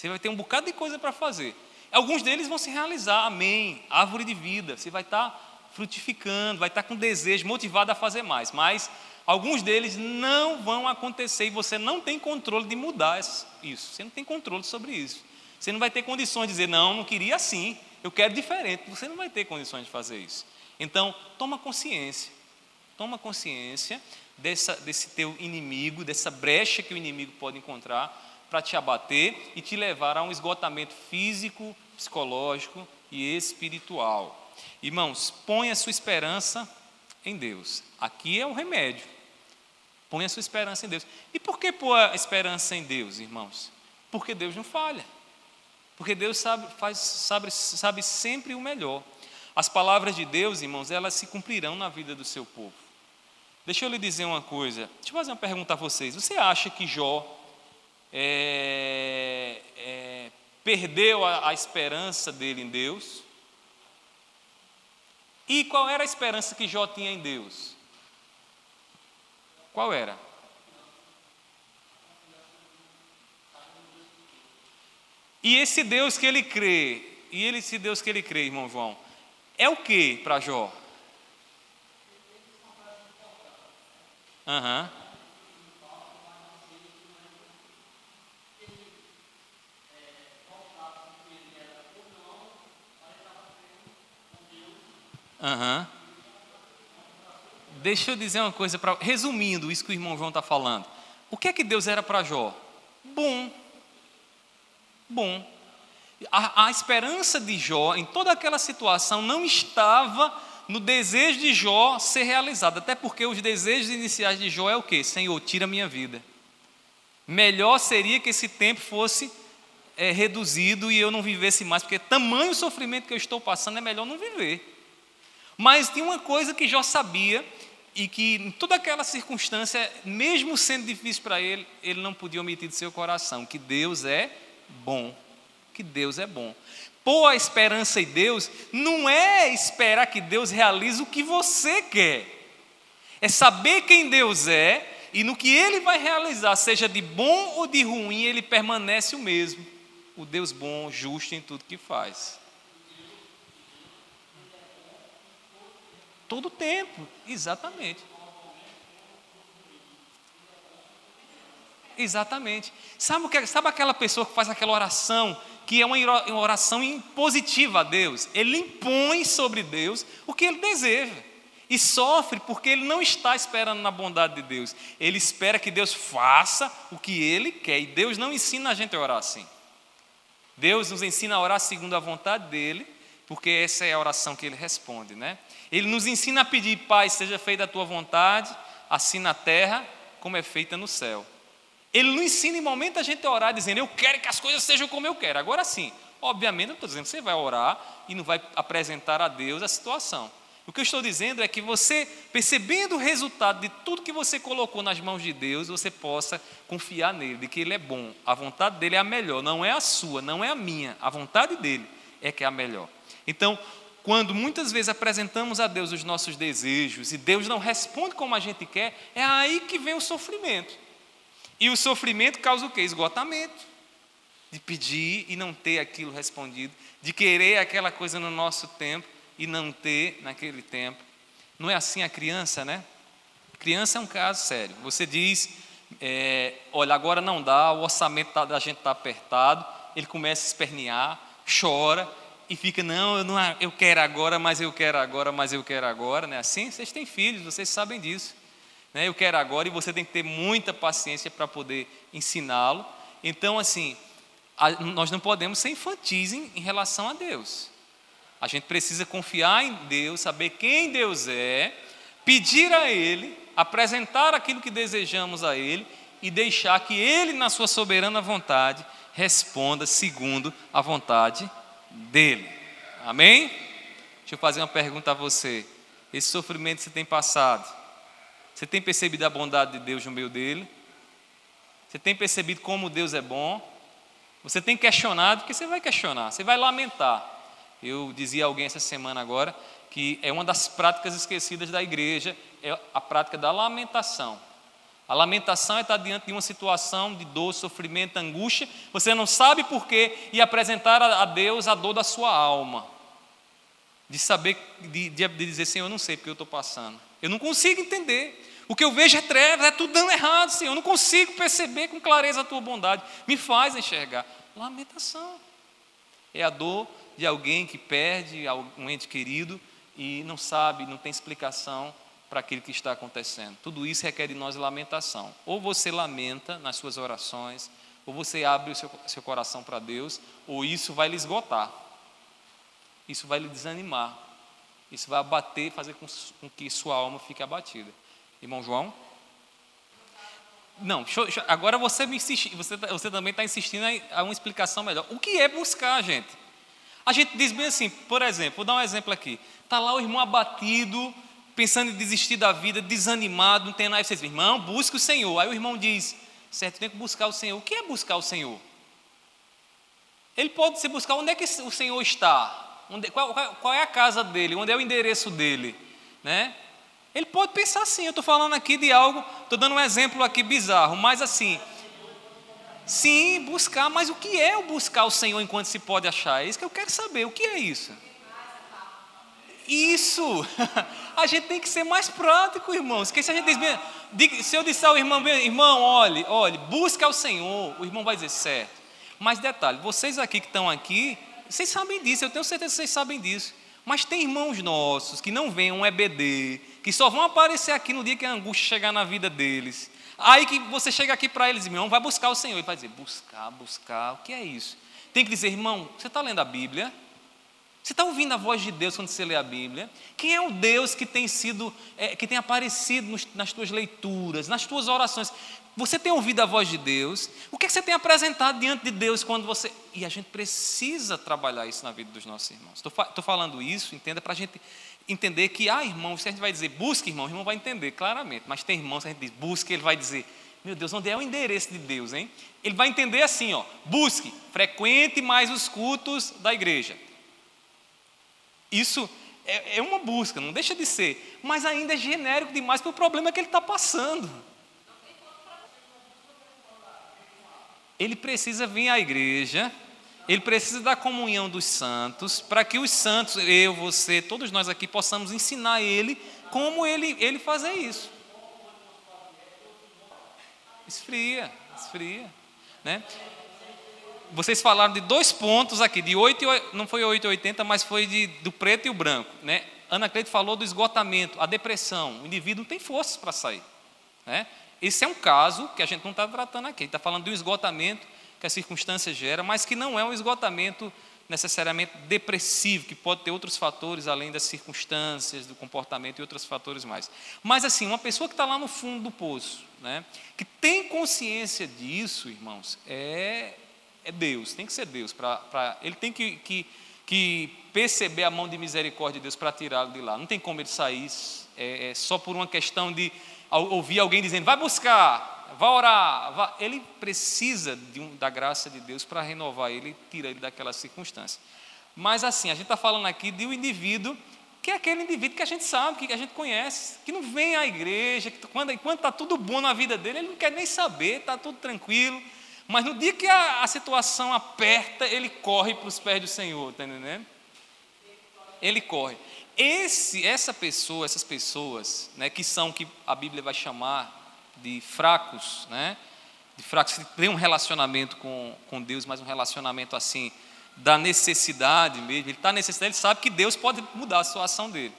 Você vai ter um bocado de coisa para fazer. Alguns deles vão se realizar, amém. Árvore de vida, você vai estar frutificando, vai estar com desejo, motivado a fazer mais. Mas alguns deles não vão acontecer e você não tem controle de mudar isso. Você não tem controle sobre isso. Você não vai ter condições de dizer, não, não queria assim, eu quero diferente. Você não vai ter condições de fazer isso. Então, toma consciência. Toma consciência dessa, desse teu inimigo, dessa brecha que o inimigo pode encontrar para te abater e te levar a um esgotamento físico, psicológico e espiritual. Irmãos, põe a sua esperança em Deus. Aqui é o remédio. Põe a sua esperança em Deus. E por que pôr a esperança em Deus, irmãos? Porque Deus não falha. Porque Deus sabe, faz, sabe, sabe sempre o melhor. As palavras de Deus, irmãos, elas se cumprirão na vida do seu povo. Deixa eu lhe dizer uma coisa. Deixa eu fazer uma pergunta a vocês. Você acha que Jó é, é, perdeu a, a esperança dele em Deus. E qual era a esperança que Jó tinha em Deus? Qual era? E esse Deus que ele crê, e ele, esse Deus que ele crê, irmão João, é o que para Jó? Aham. Uhum. Uhum. Deixa eu dizer uma coisa, pra, resumindo isso que o irmão João está falando. O que é que Deus era para Jó? Bom. Bom. A, a esperança de Jó em toda aquela situação não estava no desejo de Jó ser realizado, até porque os desejos iniciais de Jó é o que? Senhor, tira a minha vida. Melhor seria que esse tempo fosse é, reduzido e eu não vivesse mais, porque tamanho sofrimento que eu estou passando é melhor não viver. Mas tinha uma coisa que Jó sabia, e que em toda aquela circunstância, mesmo sendo difícil para ele, ele não podia omitir de seu coração que Deus é bom, que Deus é bom. Pôr a esperança em Deus não é esperar que Deus realize o que você quer, é saber quem Deus é e no que Ele vai realizar, seja de bom ou de ruim, Ele permanece o mesmo, o Deus bom, justo em tudo que faz. Todo tempo, exatamente. Exatamente. Sabe, o que, sabe aquela pessoa que faz aquela oração, que é uma oração impositiva a Deus? Ele impõe sobre Deus o que ele deseja. E sofre porque ele não está esperando na bondade de Deus. Ele espera que Deus faça o que ele quer. E Deus não ensina a gente a orar assim. Deus nos ensina a orar segundo a vontade dele, porque essa é a oração que ele responde, né? Ele nos ensina a pedir, Pai, seja feita a tua vontade, assim na terra como é feita no céu. Ele não ensina em momento a gente orar dizendo, eu quero que as coisas sejam como eu quero. Agora sim, obviamente, eu estou dizendo você vai orar e não vai apresentar a Deus a situação. O que eu estou dizendo é que você, percebendo o resultado de tudo que você colocou nas mãos de Deus, você possa confiar nele, de que ele é bom. A vontade dele é a melhor, não é a sua, não é a minha. A vontade dele é que é a melhor. Então, quando muitas vezes apresentamos a Deus os nossos desejos e Deus não responde como a gente quer, é aí que vem o sofrimento. E o sofrimento causa o quê? Esgotamento. De pedir e não ter aquilo respondido, de querer aquela coisa no nosso tempo e não ter naquele tempo. Não é assim a criança, né? Criança é um caso sério. Você diz, é, olha, agora não dá, o orçamento da gente está apertado, ele começa a espernear, chora, e fica, não eu, não, eu quero agora, mas eu quero agora, mas eu quero agora, né? Assim, vocês têm filhos, vocês sabem disso. Né? Eu quero agora e você tem que ter muita paciência para poder ensiná-lo. Então, assim, a, nós não podemos ser infantis em, em relação a Deus. A gente precisa confiar em Deus, saber quem Deus é, pedir a Ele, apresentar aquilo que desejamos a Ele e deixar que Ele, na sua soberana vontade, responda segundo a vontade dele. Amém? Deixa eu fazer uma pergunta a você. Esse sofrimento que você tem passado, você tem percebido a bondade de Deus no meio dele? Você tem percebido como Deus é bom? Você tem questionado, porque você vai questionar, você vai lamentar. Eu dizia a alguém essa semana agora que é uma das práticas esquecidas da igreja, é a prática da lamentação. A lamentação é estar diante de uma situação de dor, sofrimento, angústia, você não sabe porquê, e apresentar a Deus a dor da sua alma. De saber, de, de, dizer, Senhor, eu não sei porque eu estou passando. Eu não consigo entender. O que eu vejo é trevas, é tudo dando errado, Senhor. Eu não consigo perceber com clareza a tua bondade. Me faz enxergar. Lamentação. É a dor de alguém que perde um ente querido e não sabe, não tem explicação para aquilo que está acontecendo. Tudo isso requer de nós lamentação. Ou você lamenta nas suas orações, ou você abre o seu, seu coração para Deus, ou isso vai lhe esgotar. Isso vai lhe desanimar. Isso vai abater, fazer com, com que sua alma fique abatida. Irmão João? Não, agora você me insiste, você, tá, você também está insistindo a uma explicação melhor. O que é buscar, gente? A gente diz bem assim, por exemplo, vou dar um exemplo aqui. Está lá o irmão abatido, pensando em desistir da vida, desanimado, não tem nada. Você diz, irmão, busque o Senhor. Aí o irmão diz, certo, tem que buscar o Senhor. O que é buscar o Senhor? Ele pode se buscar onde é que o Senhor está, onde, qual, qual, é a casa dele, onde é o endereço dele, né? Ele pode pensar assim. Eu estou falando aqui de algo, estou dando um exemplo aqui bizarro, mas assim, sim, buscar. Mas o que é o buscar o Senhor enquanto se pode achar? É isso que eu quero saber. O que é isso? Isso! A gente tem que ser mais prático, irmãos. Porque se a gente diz, se eu disser ao irmão, irmão, olhe, olhe, busca o Senhor, o irmão vai dizer certo. Mas detalhe, vocês aqui que estão aqui, vocês sabem disso, eu tenho certeza que vocês sabem disso. Mas tem irmãos nossos que não veem um EBD, que só vão aparecer aqui no dia que a angústia chegar na vida deles. Aí que você chega aqui para eles, irmão, vai buscar o Senhor. Ele vai dizer, buscar, buscar, o que é isso? Tem que dizer, irmão, você está lendo a Bíblia? Você está ouvindo a voz de Deus quando você lê a Bíblia? Quem é o Deus que tem sido, é, que tem aparecido nos, nas tuas leituras, nas tuas orações? Você tem ouvido a voz de Deus? O que, é que você tem apresentado diante de Deus quando você. E a gente precisa trabalhar isso na vida dos nossos irmãos. Estou falando isso, entenda, para a gente entender que, ah, irmão, se a gente vai dizer busque, irmão, o irmão vai entender claramente. Mas tem irmãos, se a gente diz busque, ele vai dizer, meu Deus, onde é o endereço de Deus, hein? Ele vai entender assim, ó, busque, frequente mais os cultos da igreja. Isso é, é uma busca, não deixa de ser, mas ainda é genérico demais para o problema que ele está passando. Ele precisa vir à igreja, ele precisa da comunhão dos santos, para que os santos, eu, você, todos nós aqui, possamos ensinar ele como ele, ele fazer isso. Esfria, esfria. Né? Vocês falaram de dois pontos aqui, de 8, não foi 8,80, mas foi de, do preto e o branco. Né? Ana Cleide falou do esgotamento, a depressão. O indivíduo não tem forças para sair. Né? Esse é um caso que a gente não está tratando aqui. está falando de um esgotamento que a circunstância gera, mas que não é um esgotamento necessariamente depressivo, que pode ter outros fatores além das circunstâncias, do comportamento e outros fatores mais. Mas assim, uma pessoa que está lá no fundo do poço, né, que tem consciência disso, irmãos, é, é Deus, tem que ser Deus. Pra, pra ele tem que, que, que perceber a mão de misericórdia de Deus para tirá-lo de lá. Não tem como ele sair é, é só por uma questão de ouvir alguém dizendo, vai buscar, vai orar. Vai. Ele precisa um, da graça de Deus para renovar ele, tira ele daquela circunstância. Mas assim, a gente está falando aqui de um indivíduo que é aquele indivíduo que a gente sabe, que a gente conhece, que não vem à igreja, que quando está tudo bom na vida dele, ele não quer nem saber, está tudo tranquilo. Mas no dia que a, a situação aperta, ele corre para os pés do Senhor, está entendendo? Ele corre. Esse, essa pessoa, essas pessoas, né, que são que a Bíblia vai chamar de fracos, né, de fracos que têm um relacionamento com, com Deus, mas um relacionamento assim da necessidade mesmo. Ele está necessidade, ele sabe que Deus pode mudar a situação dele,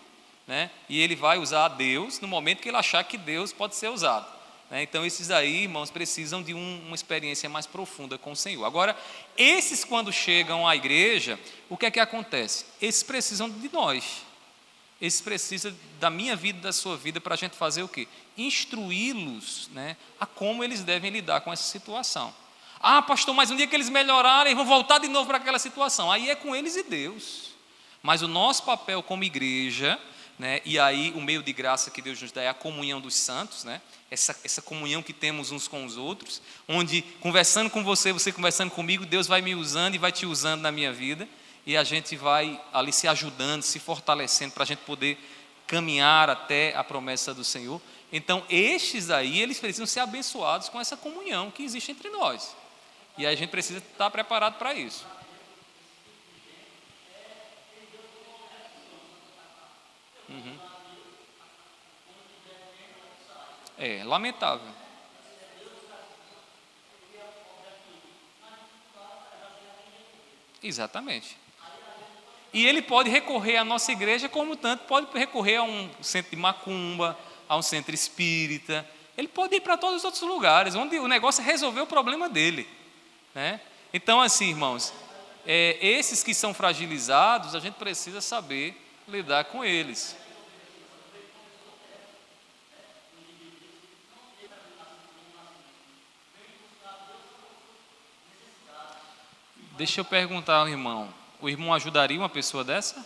né, e ele vai usar Deus no momento que ele achar que Deus pode ser usado. Né? Então, esses aí, irmãos, precisam de um, uma experiência mais profunda com o Senhor. Agora, esses, quando chegam à igreja, o que é que acontece? Esses precisam de nós. Esse precisa da minha vida da sua vida para a gente fazer o quê? Instruí-los né, a como eles devem lidar com essa situação. Ah, pastor, mas um dia que eles melhorarem, vão voltar de novo para aquela situação. Aí é com eles e Deus. Mas o nosso papel como igreja, né, e aí o meio de graça que Deus nos dá é a comunhão dos santos, né, essa, essa comunhão que temos uns com os outros, onde conversando com você, você conversando comigo, Deus vai me usando e vai te usando na minha vida e a gente vai ali se ajudando, se fortalecendo para a gente poder caminhar até a promessa do Senhor. Então, estes aí, eles precisam ser abençoados com essa comunhão que existe entre nós. E a gente precisa estar preparado para isso. É lamentável. Exatamente. E ele pode recorrer à nossa igreja, como tanto pode recorrer a um centro de macumba, a um centro espírita. Ele pode ir para todos os outros lugares, onde o negócio é resolver o problema dele. Né? Então, assim, irmãos, é, esses que são fragilizados, a gente precisa saber lidar com eles. Deixa eu perguntar ao irmão o irmão ajudaria uma pessoa dessa?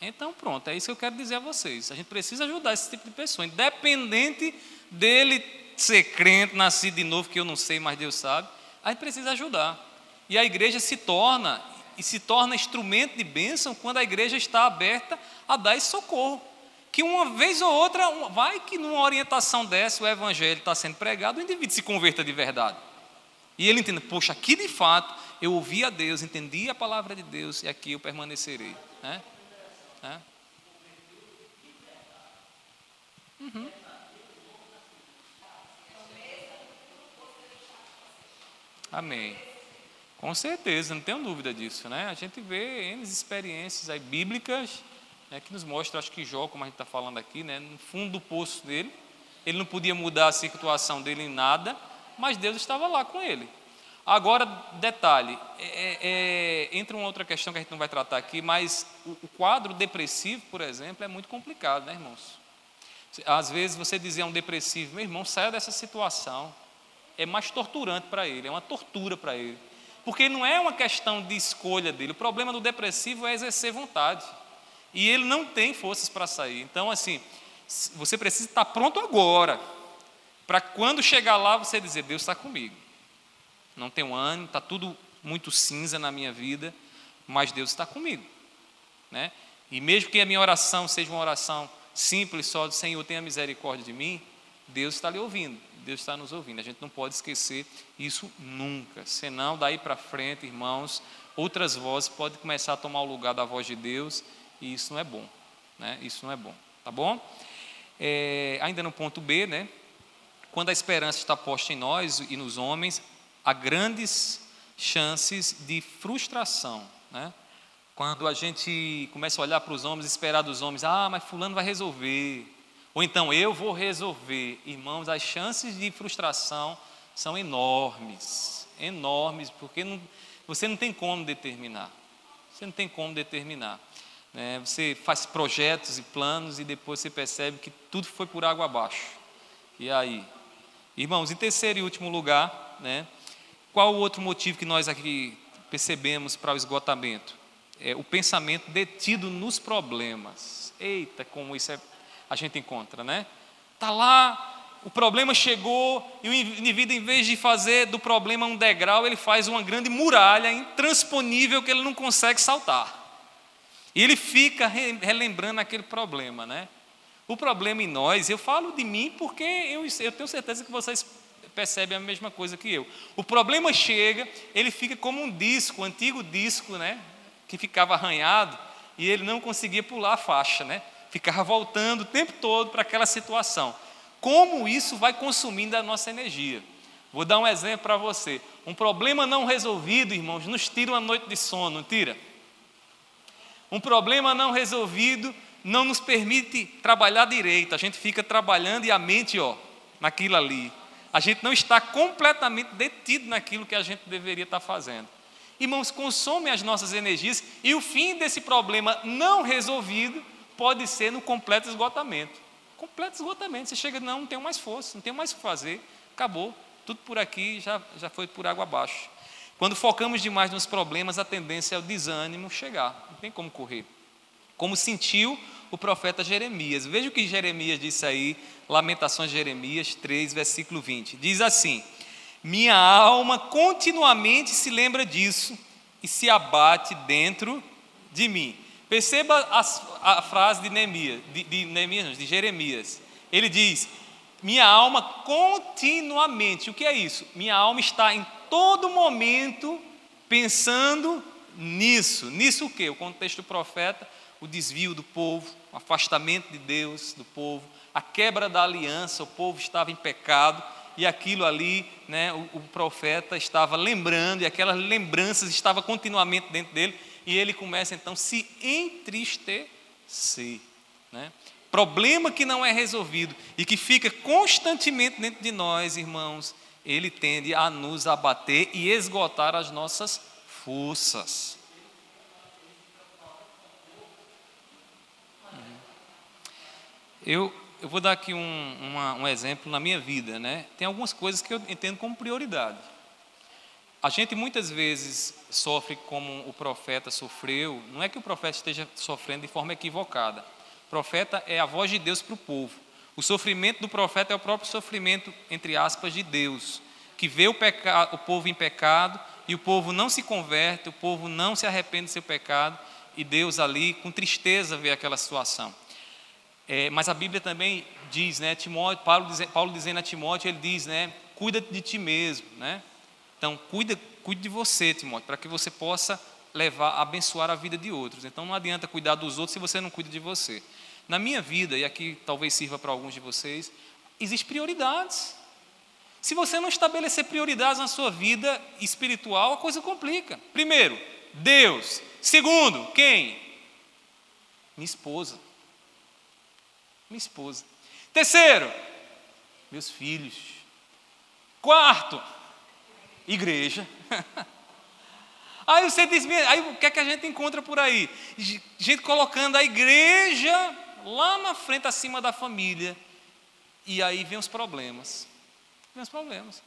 Então, pronto, é isso que eu quero dizer a vocês. A gente precisa ajudar esse tipo de pessoa, independente dele ser crente, nascido de novo, que eu não sei, mas Deus sabe, a gente precisa ajudar. E a igreja se torna e se torna instrumento de bênção quando a igreja está aberta a dar esse socorro. Que uma vez ou outra, vai que numa orientação dessa o evangelho está sendo pregado, o indivíduo se converta de verdade. E ele entende, poxa, aqui de fato eu ouvi a Deus, entendi a palavra de Deus e aqui eu permanecerei. Né? Né? Uhum. Amém. Com certeza, não tenho dúvida disso, né? A gente vê N experiências aí bíblicas né, que nos mostram, acho que Jó, como a gente está falando aqui, né, no fundo do poço dele, ele não podia mudar a situação dele em nada, mas Deus estava lá com ele. Agora, detalhe, é, é, é, entra uma outra questão que a gente não vai tratar aqui, mas o, o, quadro depressivo, por exemplo, é muito complicado, né, irmãos? Às vezes você dizer a um depressivo, meu irmão, saia dessa situação, é mais torturante para ele, é uma tortura para ele. Porque não é uma questão de escolha dele, o problema do depressivo é exercer vontade. E ele não tem forças para sair. Então, assim, você precisa estar pronto agora, para quando chegar lá você dizer: Deus está comigo. Não tenho ânimo, está tudo muito cinza na minha vida, mas Deus está comigo. Né? E mesmo que a minha oração seja uma oração simples só do Senhor, tenha misericórdia de mim, Deus está lhe ouvindo, Deus está nos ouvindo. A gente não pode esquecer isso nunca. Senão, daí para frente, irmãos, outras vozes podem começar a tomar o lugar da voz de Deus, e isso não é bom. Né? Isso não é bom. Tá bom? É, ainda no ponto B, né? Quando a esperança está posta em nós e nos homens, há grandes chances de frustração, né? Quando a gente começa a olhar para os homens, esperar dos homens, ah, mas fulano vai resolver, ou então eu vou resolver. Irmãos, as chances de frustração são enormes, enormes, porque não, você não tem como determinar. Você não tem como determinar. Né? Você faz projetos e planos e depois você percebe que tudo foi por água abaixo. E aí? Irmãos, em terceiro e último lugar, né? Qual o outro motivo que nós aqui percebemos para o esgotamento? É o pensamento detido nos problemas. Eita, como isso é, a gente encontra, né? Está lá, o problema chegou, e o indivíduo, em vez de fazer do problema um degrau, ele faz uma grande muralha intransponível que ele não consegue saltar. E ele fica relembrando aquele problema, né? O problema em nós, eu falo de mim porque eu, eu tenho certeza que vocês percebem a mesma coisa que eu. O problema chega, ele fica como um disco, um antigo disco, né? Que ficava arranhado e ele não conseguia pular a faixa, né? Ficava voltando o tempo todo para aquela situação. Como isso vai consumindo a nossa energia? Vou dar um exemplo para você. Um problema não resolvido, irmãos, nos tira uma noite de sono, tira? Um problema não resolvido não nos permite trabalhar direito. A gente fica trabalhando e a mente, ó, naquilo ali. A gente não está completamente detido naquilo que a gente deveria estar fazendo. Irmãos, consome as nossas energias e o fim desse problema não resolvido pode ser no completo esgotamento. Completo esgotamento. Você chega, não, não tenho mais força, não tenho mais o que fazer, acabou. Tudo por aqui já, já foi por água abaixo. Quando focamos demais nos problemas, a tendência é o desânimo chegar, não tem como correr. Como sentiu o profeta Jeremias. Veja o que Jeremias disse aí, Lamentações Jeremias 3, versículo 20. Diz assim: Minha alma continuamente se lembra disso e se abate dentro de mim. Perceba a, a frase de Neemias, de, de, Neemias, de Jeremias. Ele diz: Minha alma continuamente. O que é isso? Minha alma está em todo momento pensando nisso. Nisso o que? O contexto do profeta, o desvio do povo, o afastamento de Deus do povo, a quebra da aliança, o povo estava em pecado e aquilo ali, né, o, o profeta estava lembrando e aquelas lembranças estavam continuamente dentro dele e ele começa então a se entristecer, né? Problema que não é resolvido e que fica constantemente dentro de nós, irmãos, ele tende a nos abater e esgotar as nossas forças. Eu, eu vou dar aqui um, uma, um exemplo na minha vida, né? Tem algumas coisas que eu entendo como prioridade. A gente muitas vezes sofre como o profeta sofreu, não é que o profeta esteja sofrendo de forma equivocada. O profeta é a voz de Deus para o povo. O sofrimento do profeta é o próprio sofrimento, entre aspas, de Deus, que vê o, o povo em pecado e o povo não se converte, o povo não se arrepende do seu pecado e Deus ali, com tristeza, vê aquela situação. É, mas a Bíblia também diz, né, Timóteo, Paulo, Paulo dizendo a Timóteo, ele diz, né, cuida de ti mesmo, né? Então, cuida, cuide de você, Timóteo, para que você possa levar, abençoar a vida de outros. Então, não adianta cuidar dos outros se você não cuida de você. Na minha vida, e aqui talvez sirva para alguns de vocês, existem prioridades. Se você não estabelecer prioridades na sua vida espiritual, a coisa complica. Primeiro, Deus. Segundo, quem? Minha esposa. Minha esposa. Terceiro, meus filhos. Quarto, igreja. Aí você diz, aí o que é que a gente encontra por aí? Gente colocando a igreja lá na frente, acima da família. E aí vem os problemas. Vem os problemas.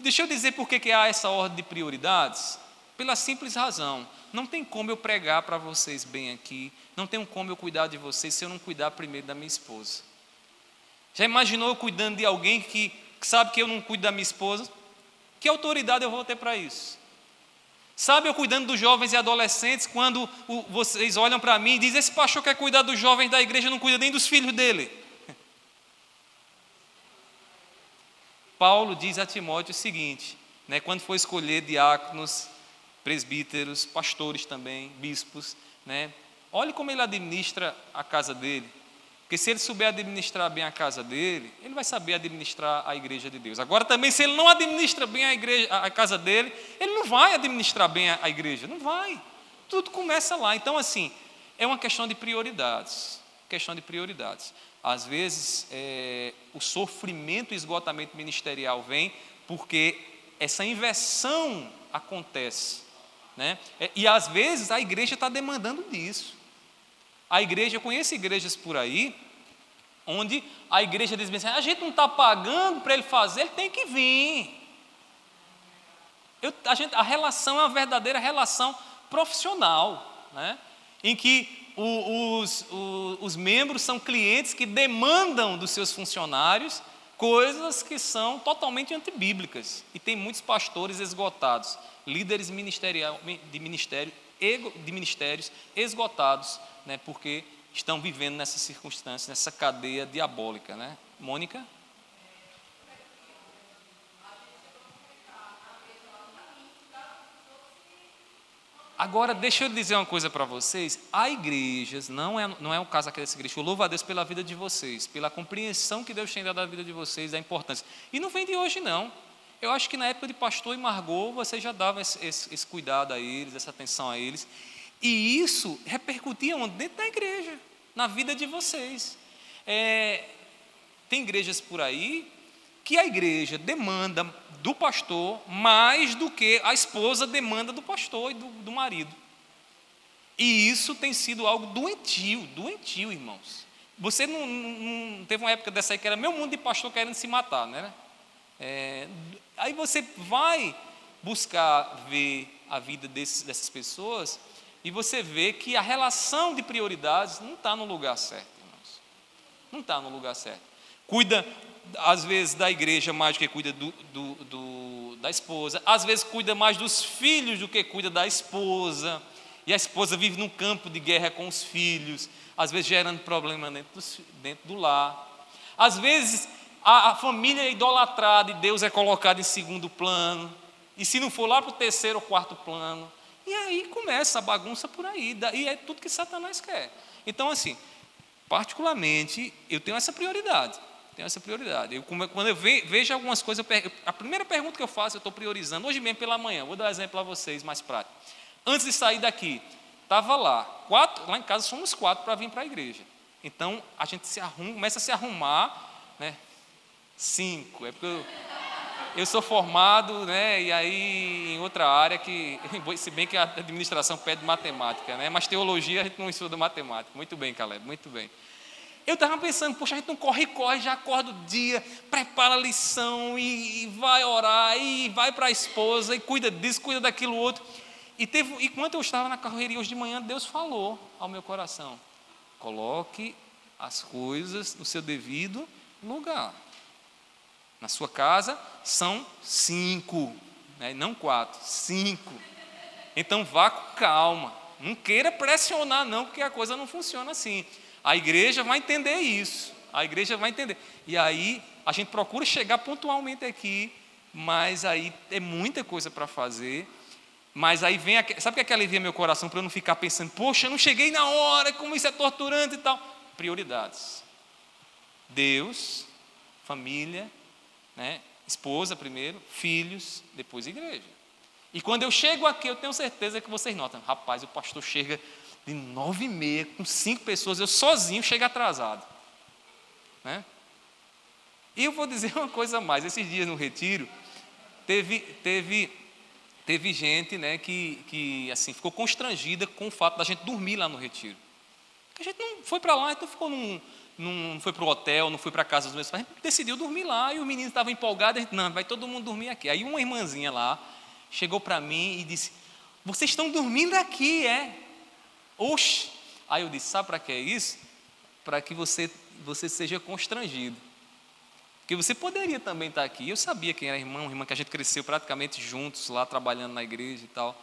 Deixa eu dizer por que, há essa ordem de prioridades. Pela simples razão, não tem como eu pregar para vocês bem aqui, não tem como eu cuidar de vocês se eu não cuidar primeiro da minha esposa. Já imaginou eu cuidando de alguém que sabe que eu não cuido da minha esposa? Que autoridade eu vou ter para isso? Sabe eu cuidando dos jovens e adolescentes, quando vocês olham para mim e dizem: esse pastor quer cuidar dos jovens da igreja, não cuida nem dos filhos dele. Paulo diz a Timóteo o seguinte, né, quando for escolher diáconos, presbíteros, pastores também, bispos, né, olhe como ele administra a casa dele. Porque se ele souber administrar bem a casa dele, ele vai saber administrar a igreja de Deus. Agora também, se ele não administra bem a, igreja, a casa dele, ele não vai administrar bem a, igreja. Não vai. Tudo começa lá. Então, assim, é uma questão de prioridades. Questão de prioridades. Às vezes, é, o sofrimento e esgotamento ministerial vem porque essa inversão acontece. Né? É, e às vezes a igreja está demandando disso. A igreja, eu conheço igrejas por aí, onde a igreja diz assim: a gente não está pagando para ele fazer, ele tem que vir. Eu, a, gente, a, relação é uma verdadeira relação profissional, né? em que o, os, o, os membros são clientes que demandam dos seus funcionários coisas que são totalmente antibíblicas. E tem muitos pastores esgotados, líderes ministerial, de, ministério, de ministérios esgotados né, porque estão vivendo nessa circunstância, nessa cadeia diabólica. Né? Mônica? Agora, deixa eu dizer uma coisa para vocês: há igrejas, não é, não é o caso aqui dessa igreja, eu louvo a Deus pela vida de vocês, pela compreensão que Deus tem dado da vida de vocês, da importância. E não vem de hoje, não. Eu acho que na época de pastor e Margot, você já dava esse, esse, esse cuidado a eles, essa atenção a eles. E isso repercutia onde? Dentro da igreja, na vida de vocês. É, tem igrejas por aí que a igreja demanda do pastor mais do que a esposa demanda do pastor e do, do marido. E isso tem sido algo doentio, doentio, irmãos. Você não, não, teve uma época dessa aí que era meu mundo de pastor querendo se matar, né? É, aí você vai buscar ver a vida desses, dessas pessoas e você vê que a relação de prioridades não está no lugar certo, irmãos. Não está no lugar certo. Cuida, às vezes, da igreja mais do que cuida do, do, do, da esposa. Às vezes, cuida mais dos filhos do que cuida da esposa. E a esposa vive num campo de guerra com os filhos. Às vezes, gerando problema dentro do, dentro do lar. Às vezes, a, a família é idolatrada e Deus é colocado em segundo plano. E se não for lá para o terceiro ou quarto plano, e aí começa a bagunça por aí, e é tudo que Satanás quer. Então, assim, particularmente, eu tenho essa prioridade. Tenho essa prioridade. Eu, quando eu vejo algumas coisas, a primeira pergunta que eu faço, eu estou priorizando, hoje mesmo pela manhã, vou dar um exemplo a vocês mais prático. Antes de sair daqui, estava lá, quatro, lá em casa somos quatro para vir para a igreja. Então a gente se arruma, começa a se arrumar, né? Cinco, é porque eu, eu sou formado, né, e aí em outra área que, se bem que a administração pede matemática, né, mas teologia a gente não estuda matemática. Muito bem, Caleb, muito bem. Eu estava pensando, poxa, a gente não corre, corre, já acorda o dia, prepara a lição e, e vai orar, e vai para a esposa, e cuida disso, cuida daquilo outro. E teve, enquanto eu estava na correria hoje de manhã, Deus falou ao meu coração: coloque as coisas no seu devido lugar. Na sua casa são cinco, né? não quatro, cinco. Então vá com calma. Não queira pressionar, não, porque a coisa não funciona assim. A igreja vai entender isso. A igreja vai entender. E aí a gente procura chegar pontualmente aqui, mas aí é muita coisa para fazer. Mas aí vem, sabe o que, é que alivia meu coração para eu não ficar pensando, poxa, eu não cheguei na hora, como isso é torturante e tal. Prioridades. Deus, família né? Esposa primeiro, filhos, depois igreja. E quando eu chego aqui, eu tenho certeza que vocês notam, rapaz, o pastor chega de nove e meia, com cinco pessoas, eu sozinho chego atrasado. Né? E eu vou dizer uma coisa a mais, esses dias no retiro, teve, teve, teve gente né, que, que assim, ficou constrangida com o fato da gente dormir lá no retiro. A gente não foi para lá, então ficou num, não foi para o hotel, não foi para a casa dos meus pais, a gente decidiu dormir lá, e o menino estava empolgado, a gente, não, vai todo mundo dormir aqui. Aí uma irmãzinha lá chegou para mim e disse, Vocês estão dormindo aqui, é? Oxe! Aí eu disse: Sabe para que é isso? Para que você, você seja constrangido. Porque você poderia também estar aqui. Eu sabia quem era irmão, irmã que a gente cresceu praticamente juntos lá trabalhando na igreja e tal.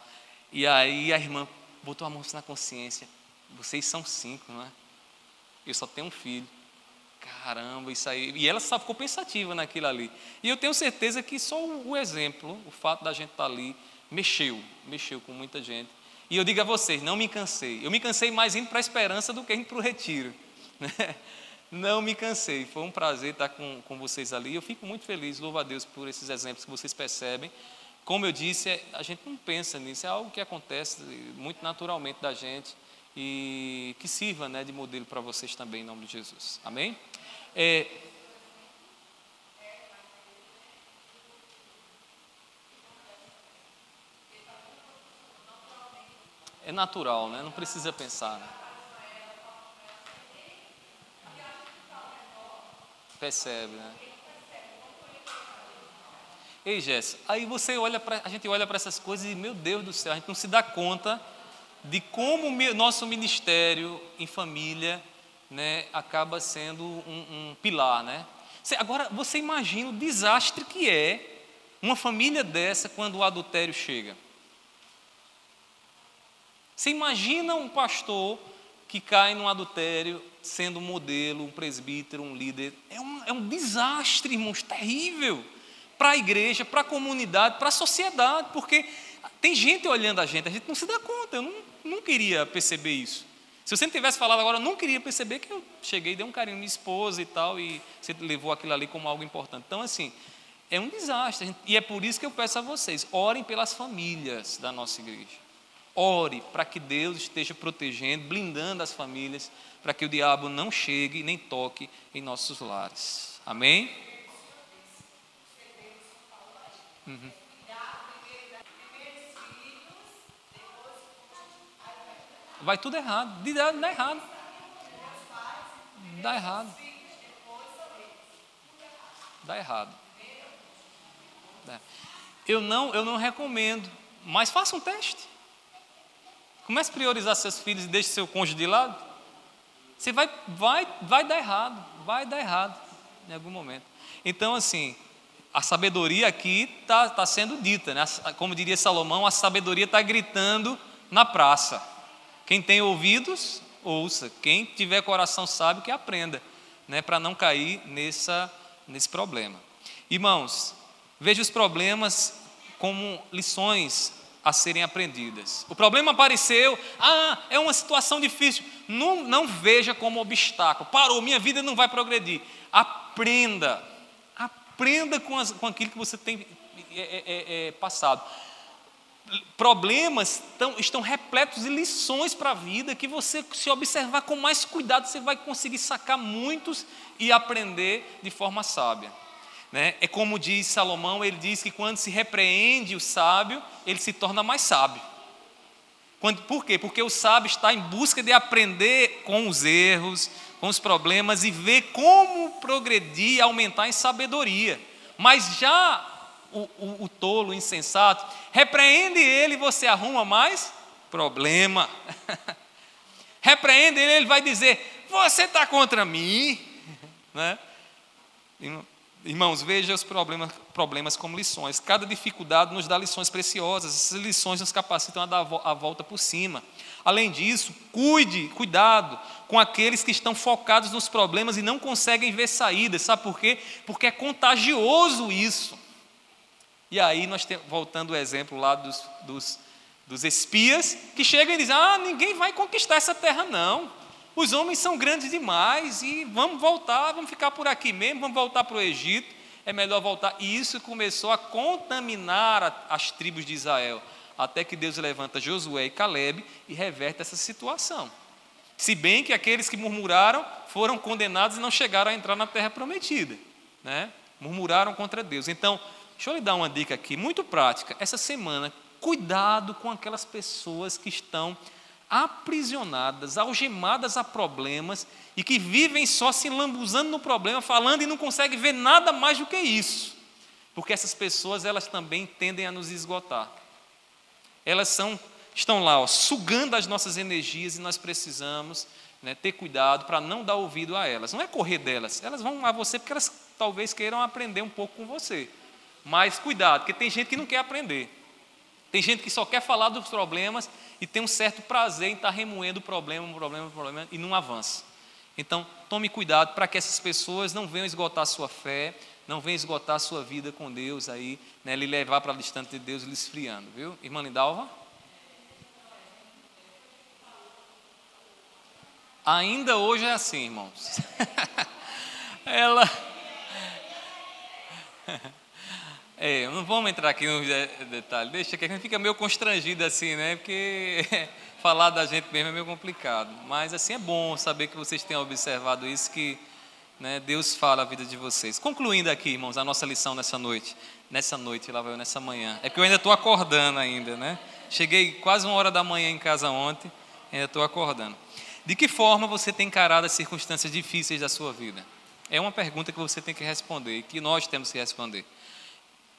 E aí a irmã botou a mão na consciência. Vocês são cinco, não é? Eu só tenho um filho. Caramba, isso aí. E ela só ficou pensativa naquilo ali. E eu tenho certeza que só o exemplo, o fato da gente estar ali, mexeu, mexeu com muita gente. E eu digo a vocês, não me cansei. Eu me cansei mais indo para a esperança do que indo para o retiro. Né? Não me cansei. Foi um prazer estar com, com vocês ali. Eu fico muito feliz, louvo a Deus por esses exemplos que vocês percebem. Como eu disse, a gente não pensa nisso, é algo que acontece muito naturalmente da gente e que sirva né, de modelo para vocês também, em nome de Jesus. Amém? É, é natural, né? não precisa pensar. Né? Percebe, né? Ei, Jéssica, aí você olha para, a gente olha para essas coisas e, meu Deus do céu, a gente não se dá conta de como o nosso ministério em família né, acaba sendo um, um pilar, né? Agora, você imagina o desastre que é uma família dessa quando o adultério chega. Você imagina um pastor que cai num adultério, sendo um modelo, um presbítero, um líder. É um, é um desastre, irmãos, terrível para a igreja, para a comunidade, para a sociedade, porque tem gente olhando a gente, a gente não se dá conta. Eu não, não queria perceber isso. Se você não tivesse falado agora, eu não queria perceber que eu cheguei, dei um carinho à minha esposa e tal, e você levou aquilo ali como algo importante. Então, assim, é um desastre. E é por isso que eu peço a vocês: orem pelas famílias da nossa igreja. Ore para que Deus esteja protegendo, blindando as famílias, para que o diabo não chegue nem toque em nossos lares. Amém? Uhum. Vai tudo errado. Dá errado. Dá errado. Dá errado. Eu não, eu não recomendo, mas faça um teste. Comece a priorizar seus filhos e deixe seu cônjuge de lado. Você vai, vai, vai dar errado, vai dar errado em algum momento. Então, assim, a sabedoria aqui está tá sendo dita, né? como diria Salomão, a sabedoria está gritando na praça. Quem tem ouvidos, ouça. Quem tiver coração sábio, que aprenda, né, para não cair nessa, nesse problema. Irmãos, veja os problemas como lições a serem aprendidas. O problema apareceu, ah, é uma situação difícil. Não, não veja como obstáculo. Parou, minha vida não vai progredir. Aprenda, aprenda com, as, com aquilo que você tem é, é, é, é passado problemas estão, estão repletos de lições para a vida que você, se observar com mais cuidado, você vai conseguir sacar muitos e aprender de forma sábia. Né? É como diz Salomão, ele diz que quando se repreende o sábio, ele se torna mais sábio. Quando, por quê? Porque o sábio está em busca de aprender com os erros, com os problemas e ver como progredir e aumentar em sabedoria. Mas já o, o, o tolo, o insensato, repreende ele e você arruma mais problema. repreende ele, ele vai dizer: Você está contra mim. Né? Irmãos, veja os problemas, problemas como lições. Cada dificuldade nos dá lições preciosas. Essas lições nos capacitam a dar a volta por cima. Além disso, cuide, cuidado com aqueles que estão focados nos problemas e não conseguem ver saídas. Sabe por quê? Porque é contagioso isso. E aí nós temos, voltando o exemplo lá dos, dos, dos espias, que chegam e dizem, ah, ninguém vai conquistar essa terra não. Os homens são grandes demais e vamos voltar, vamos ficar por aqui mesmo, vamos voltar para o Egito, é melhor voltar. E isso começou a contaminar as tribos de Israel, até que Deus levanta Josué e Caleb e reverte essa situação. Se bem que aqueles que murmuraram foram condenados e não chegaram a entrar na terra prometida, né? murmuraram contra Deus. Então, Deixa eu lhe dar uma dica aqui, muito prática. Essa semana, cuidado com aquelas pessoas que estão aprisionadas, algemadas a problemas e que vivem só se lambuzando no problema, falando e não conseguem ver nada mais do que isso. Porque essas pessoas, elas também tendem a nos esgotar. elas são, estão lá, ó, sugando as nossas energias e nós precisamos né, ter cuidado para não dar ouvido a elas. Não é correr delas, elas vão a você porque elas talvez queiram aprender um pouco com você. Mas cuidado, porque tem gente que não quer aprender. Tem gente que só quer falar dos problemas e tem um certo prazer em estar remoendo o problema, o problema, o problema e não avança. Então, tome cuidado para que essas pessoas não venham esgotar sua fé, não venham esgotar sua vida com Deus aí, né, lhe levar para distante de Deus, lhe esfriando, viu? Irmã Lindalva? Ainda hoje é assim, irmãos. Ela. É, não vamos entrar aqui no detalhe, deixa que a gente fica meio constrangido assim, né? Porque falar da gente mesmo é meio complicado. Mas assim é bom saber que vocês tenham observado isso, que né, Deus fala a vida de vocês. Concluindo aqui, irmãos, a nossa lição nessa noite. Nessa noite, lá vai eu nessa manhã. É que eu ainda estou acordando ainda, né? Cheguei quase uma hora da manhã em casa ontem, ainda estou acordando. De que forma você tem encarado as circunstâncias difíceis da sua vida? É uma pergunta que você tem que responder e que nós temos que responder.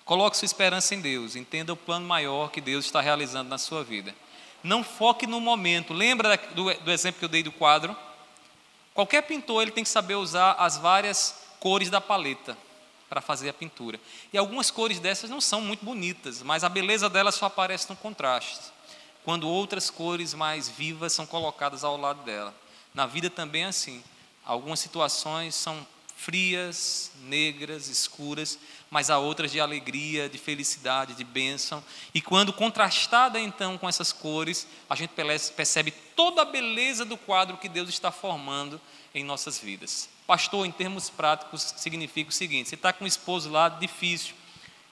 Coloque sua esperança em Deus, entenda o plano maior que Deus está realizando na sua vida. Não foque no momento. Lembra do, do exemplo que eu dei do quadro? Qualquer pintor ele tem que saber usar as várias cores da paleta para fazer a pintura. E algumas cores dessas não são muito bonitas, mas a beleza delas só aparece no contraste, quando outras cores mais vivas são colocadas ao lado dela. Na vida também é assim. Algumas situações são frias, negras, escuras, mas há outras de alegria, de felicidade, de bênção. E quando contrastada então com essas cores, a gente percebe toda a beleza do quadro que Deus está formando em nossas vidas. Pastor, em termos práticos, significa o seguinte: você está com um esposo lá difícil,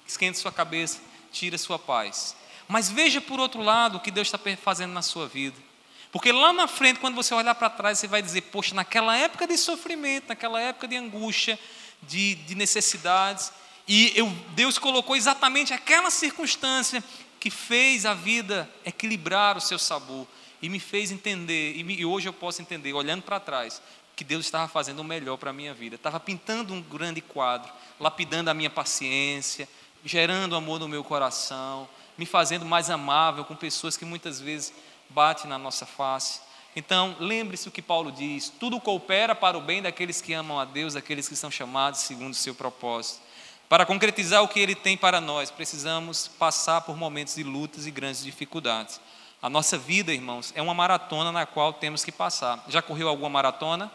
esquenta sua cabeça, tira sua paz. Mas veja por outro lado o que Deus está fazendo na sua vida. Porque lá na frente, quando você olhar para trás, você vai dizer: Poxa, naquela época de sofrimento, naquela época de angústia, de, de necessidades, e eu, Deus colocou exatamente aquela circunstância que fez a vida equilibrar o seu sabor e me fez entender, e, me, e hoje eu posso entender, olhando para trás, que Deus estava fazendo o melhor para a minha vida, estava pintando um grande quadro, lapidando a minha paciência, gerando amor no meu coração, me fazendo mais amável com pessoas que muitas vezes bate na nossa face. Então, lembre-se o que Paulo diz: tudo coopera para o bem daqueles que amam a Deus, daqueles que são chamados segundo o seu propósito. Para concretizar o que ele tem para nós, precisamos passar por momentos de lutas e grandes dificuldades. A nossa vida, irmãos, é uma maratona na qual temos que passar. Já correu alguma maratona?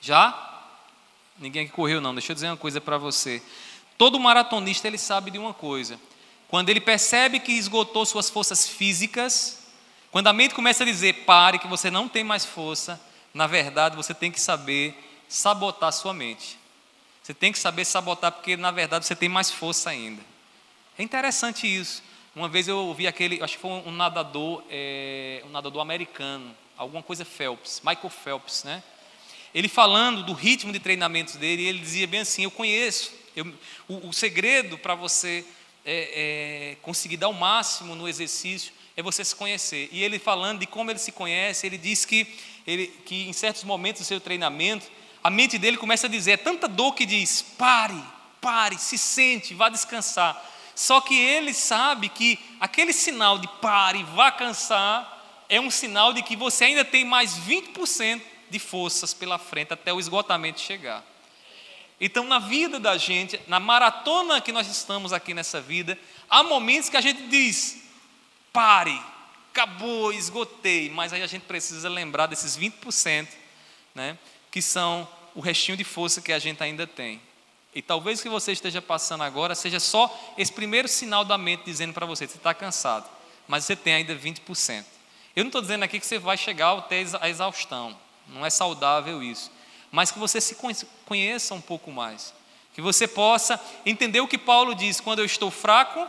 Já? Ninguém que correu não. Deixa eu dizer uma coisa para você. Todo maratonista ele sabe de uma coisa. Quando ele percebe que esgotou suas forças físicas, quando a mente começa a dizer pare, que você não tem mais força, na verdade você tem que saber sabotar a sua mente. Você tem que saber sabotar, porque na verdade você tem mais força ainda. É interessante isso. Uma vez eu ouvi aquele, acho que foi um nadador, é, um nadador americano, alguma coisa Phelps, Michael Phelps, né? Ele falando do ritmo de treinamentos dele, ele dizia bem assim: Eu conheço, eu, o, o, segredo para você é, é, conseguir dar o máximo no exercício é você se conhecer. E ele falando de como ele se conhece, ele diz que, ele, que em certos momentos do seu treinamento, a mente dele começa a dizer, é tanta dor que diz, pare, pare, se sente, vá descansar. Só que ele sabe que aquele sinal de pare, vá cansar, é um sinal de que você ainda tem mais 20% de forças pela frente até o esgotamento chegar. Então, na vida da gente, na maratona que nós estamos aqui nessa vida, há momentos que a gente diz: pare, acabou, esgotei. Mas aí a gente precisa lembrar desses 20%, né, que são o restinho de força que a gente ainda tem. E talvez o que você esteja passando agora seja só esse primeiro sinal da mente dizendo para você: você está cansado, mas você tem ainda 20%. Eu não estou dizendo aqui que você vai chegar até a exaustão, não é saudável isso, mas que você se conheça um pouco mais, que você possa entender o que Paulo diz: quando eu estou fraco,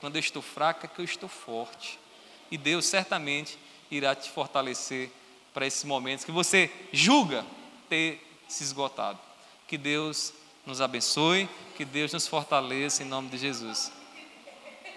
quando eu estou fraca, é que eu estou forte. E Deus certamente irá te fortalecer para esses momentos que você julga ter se esgotado. Que Deus nos abençoe, que Deus nos fortaleça em nome de Jesus.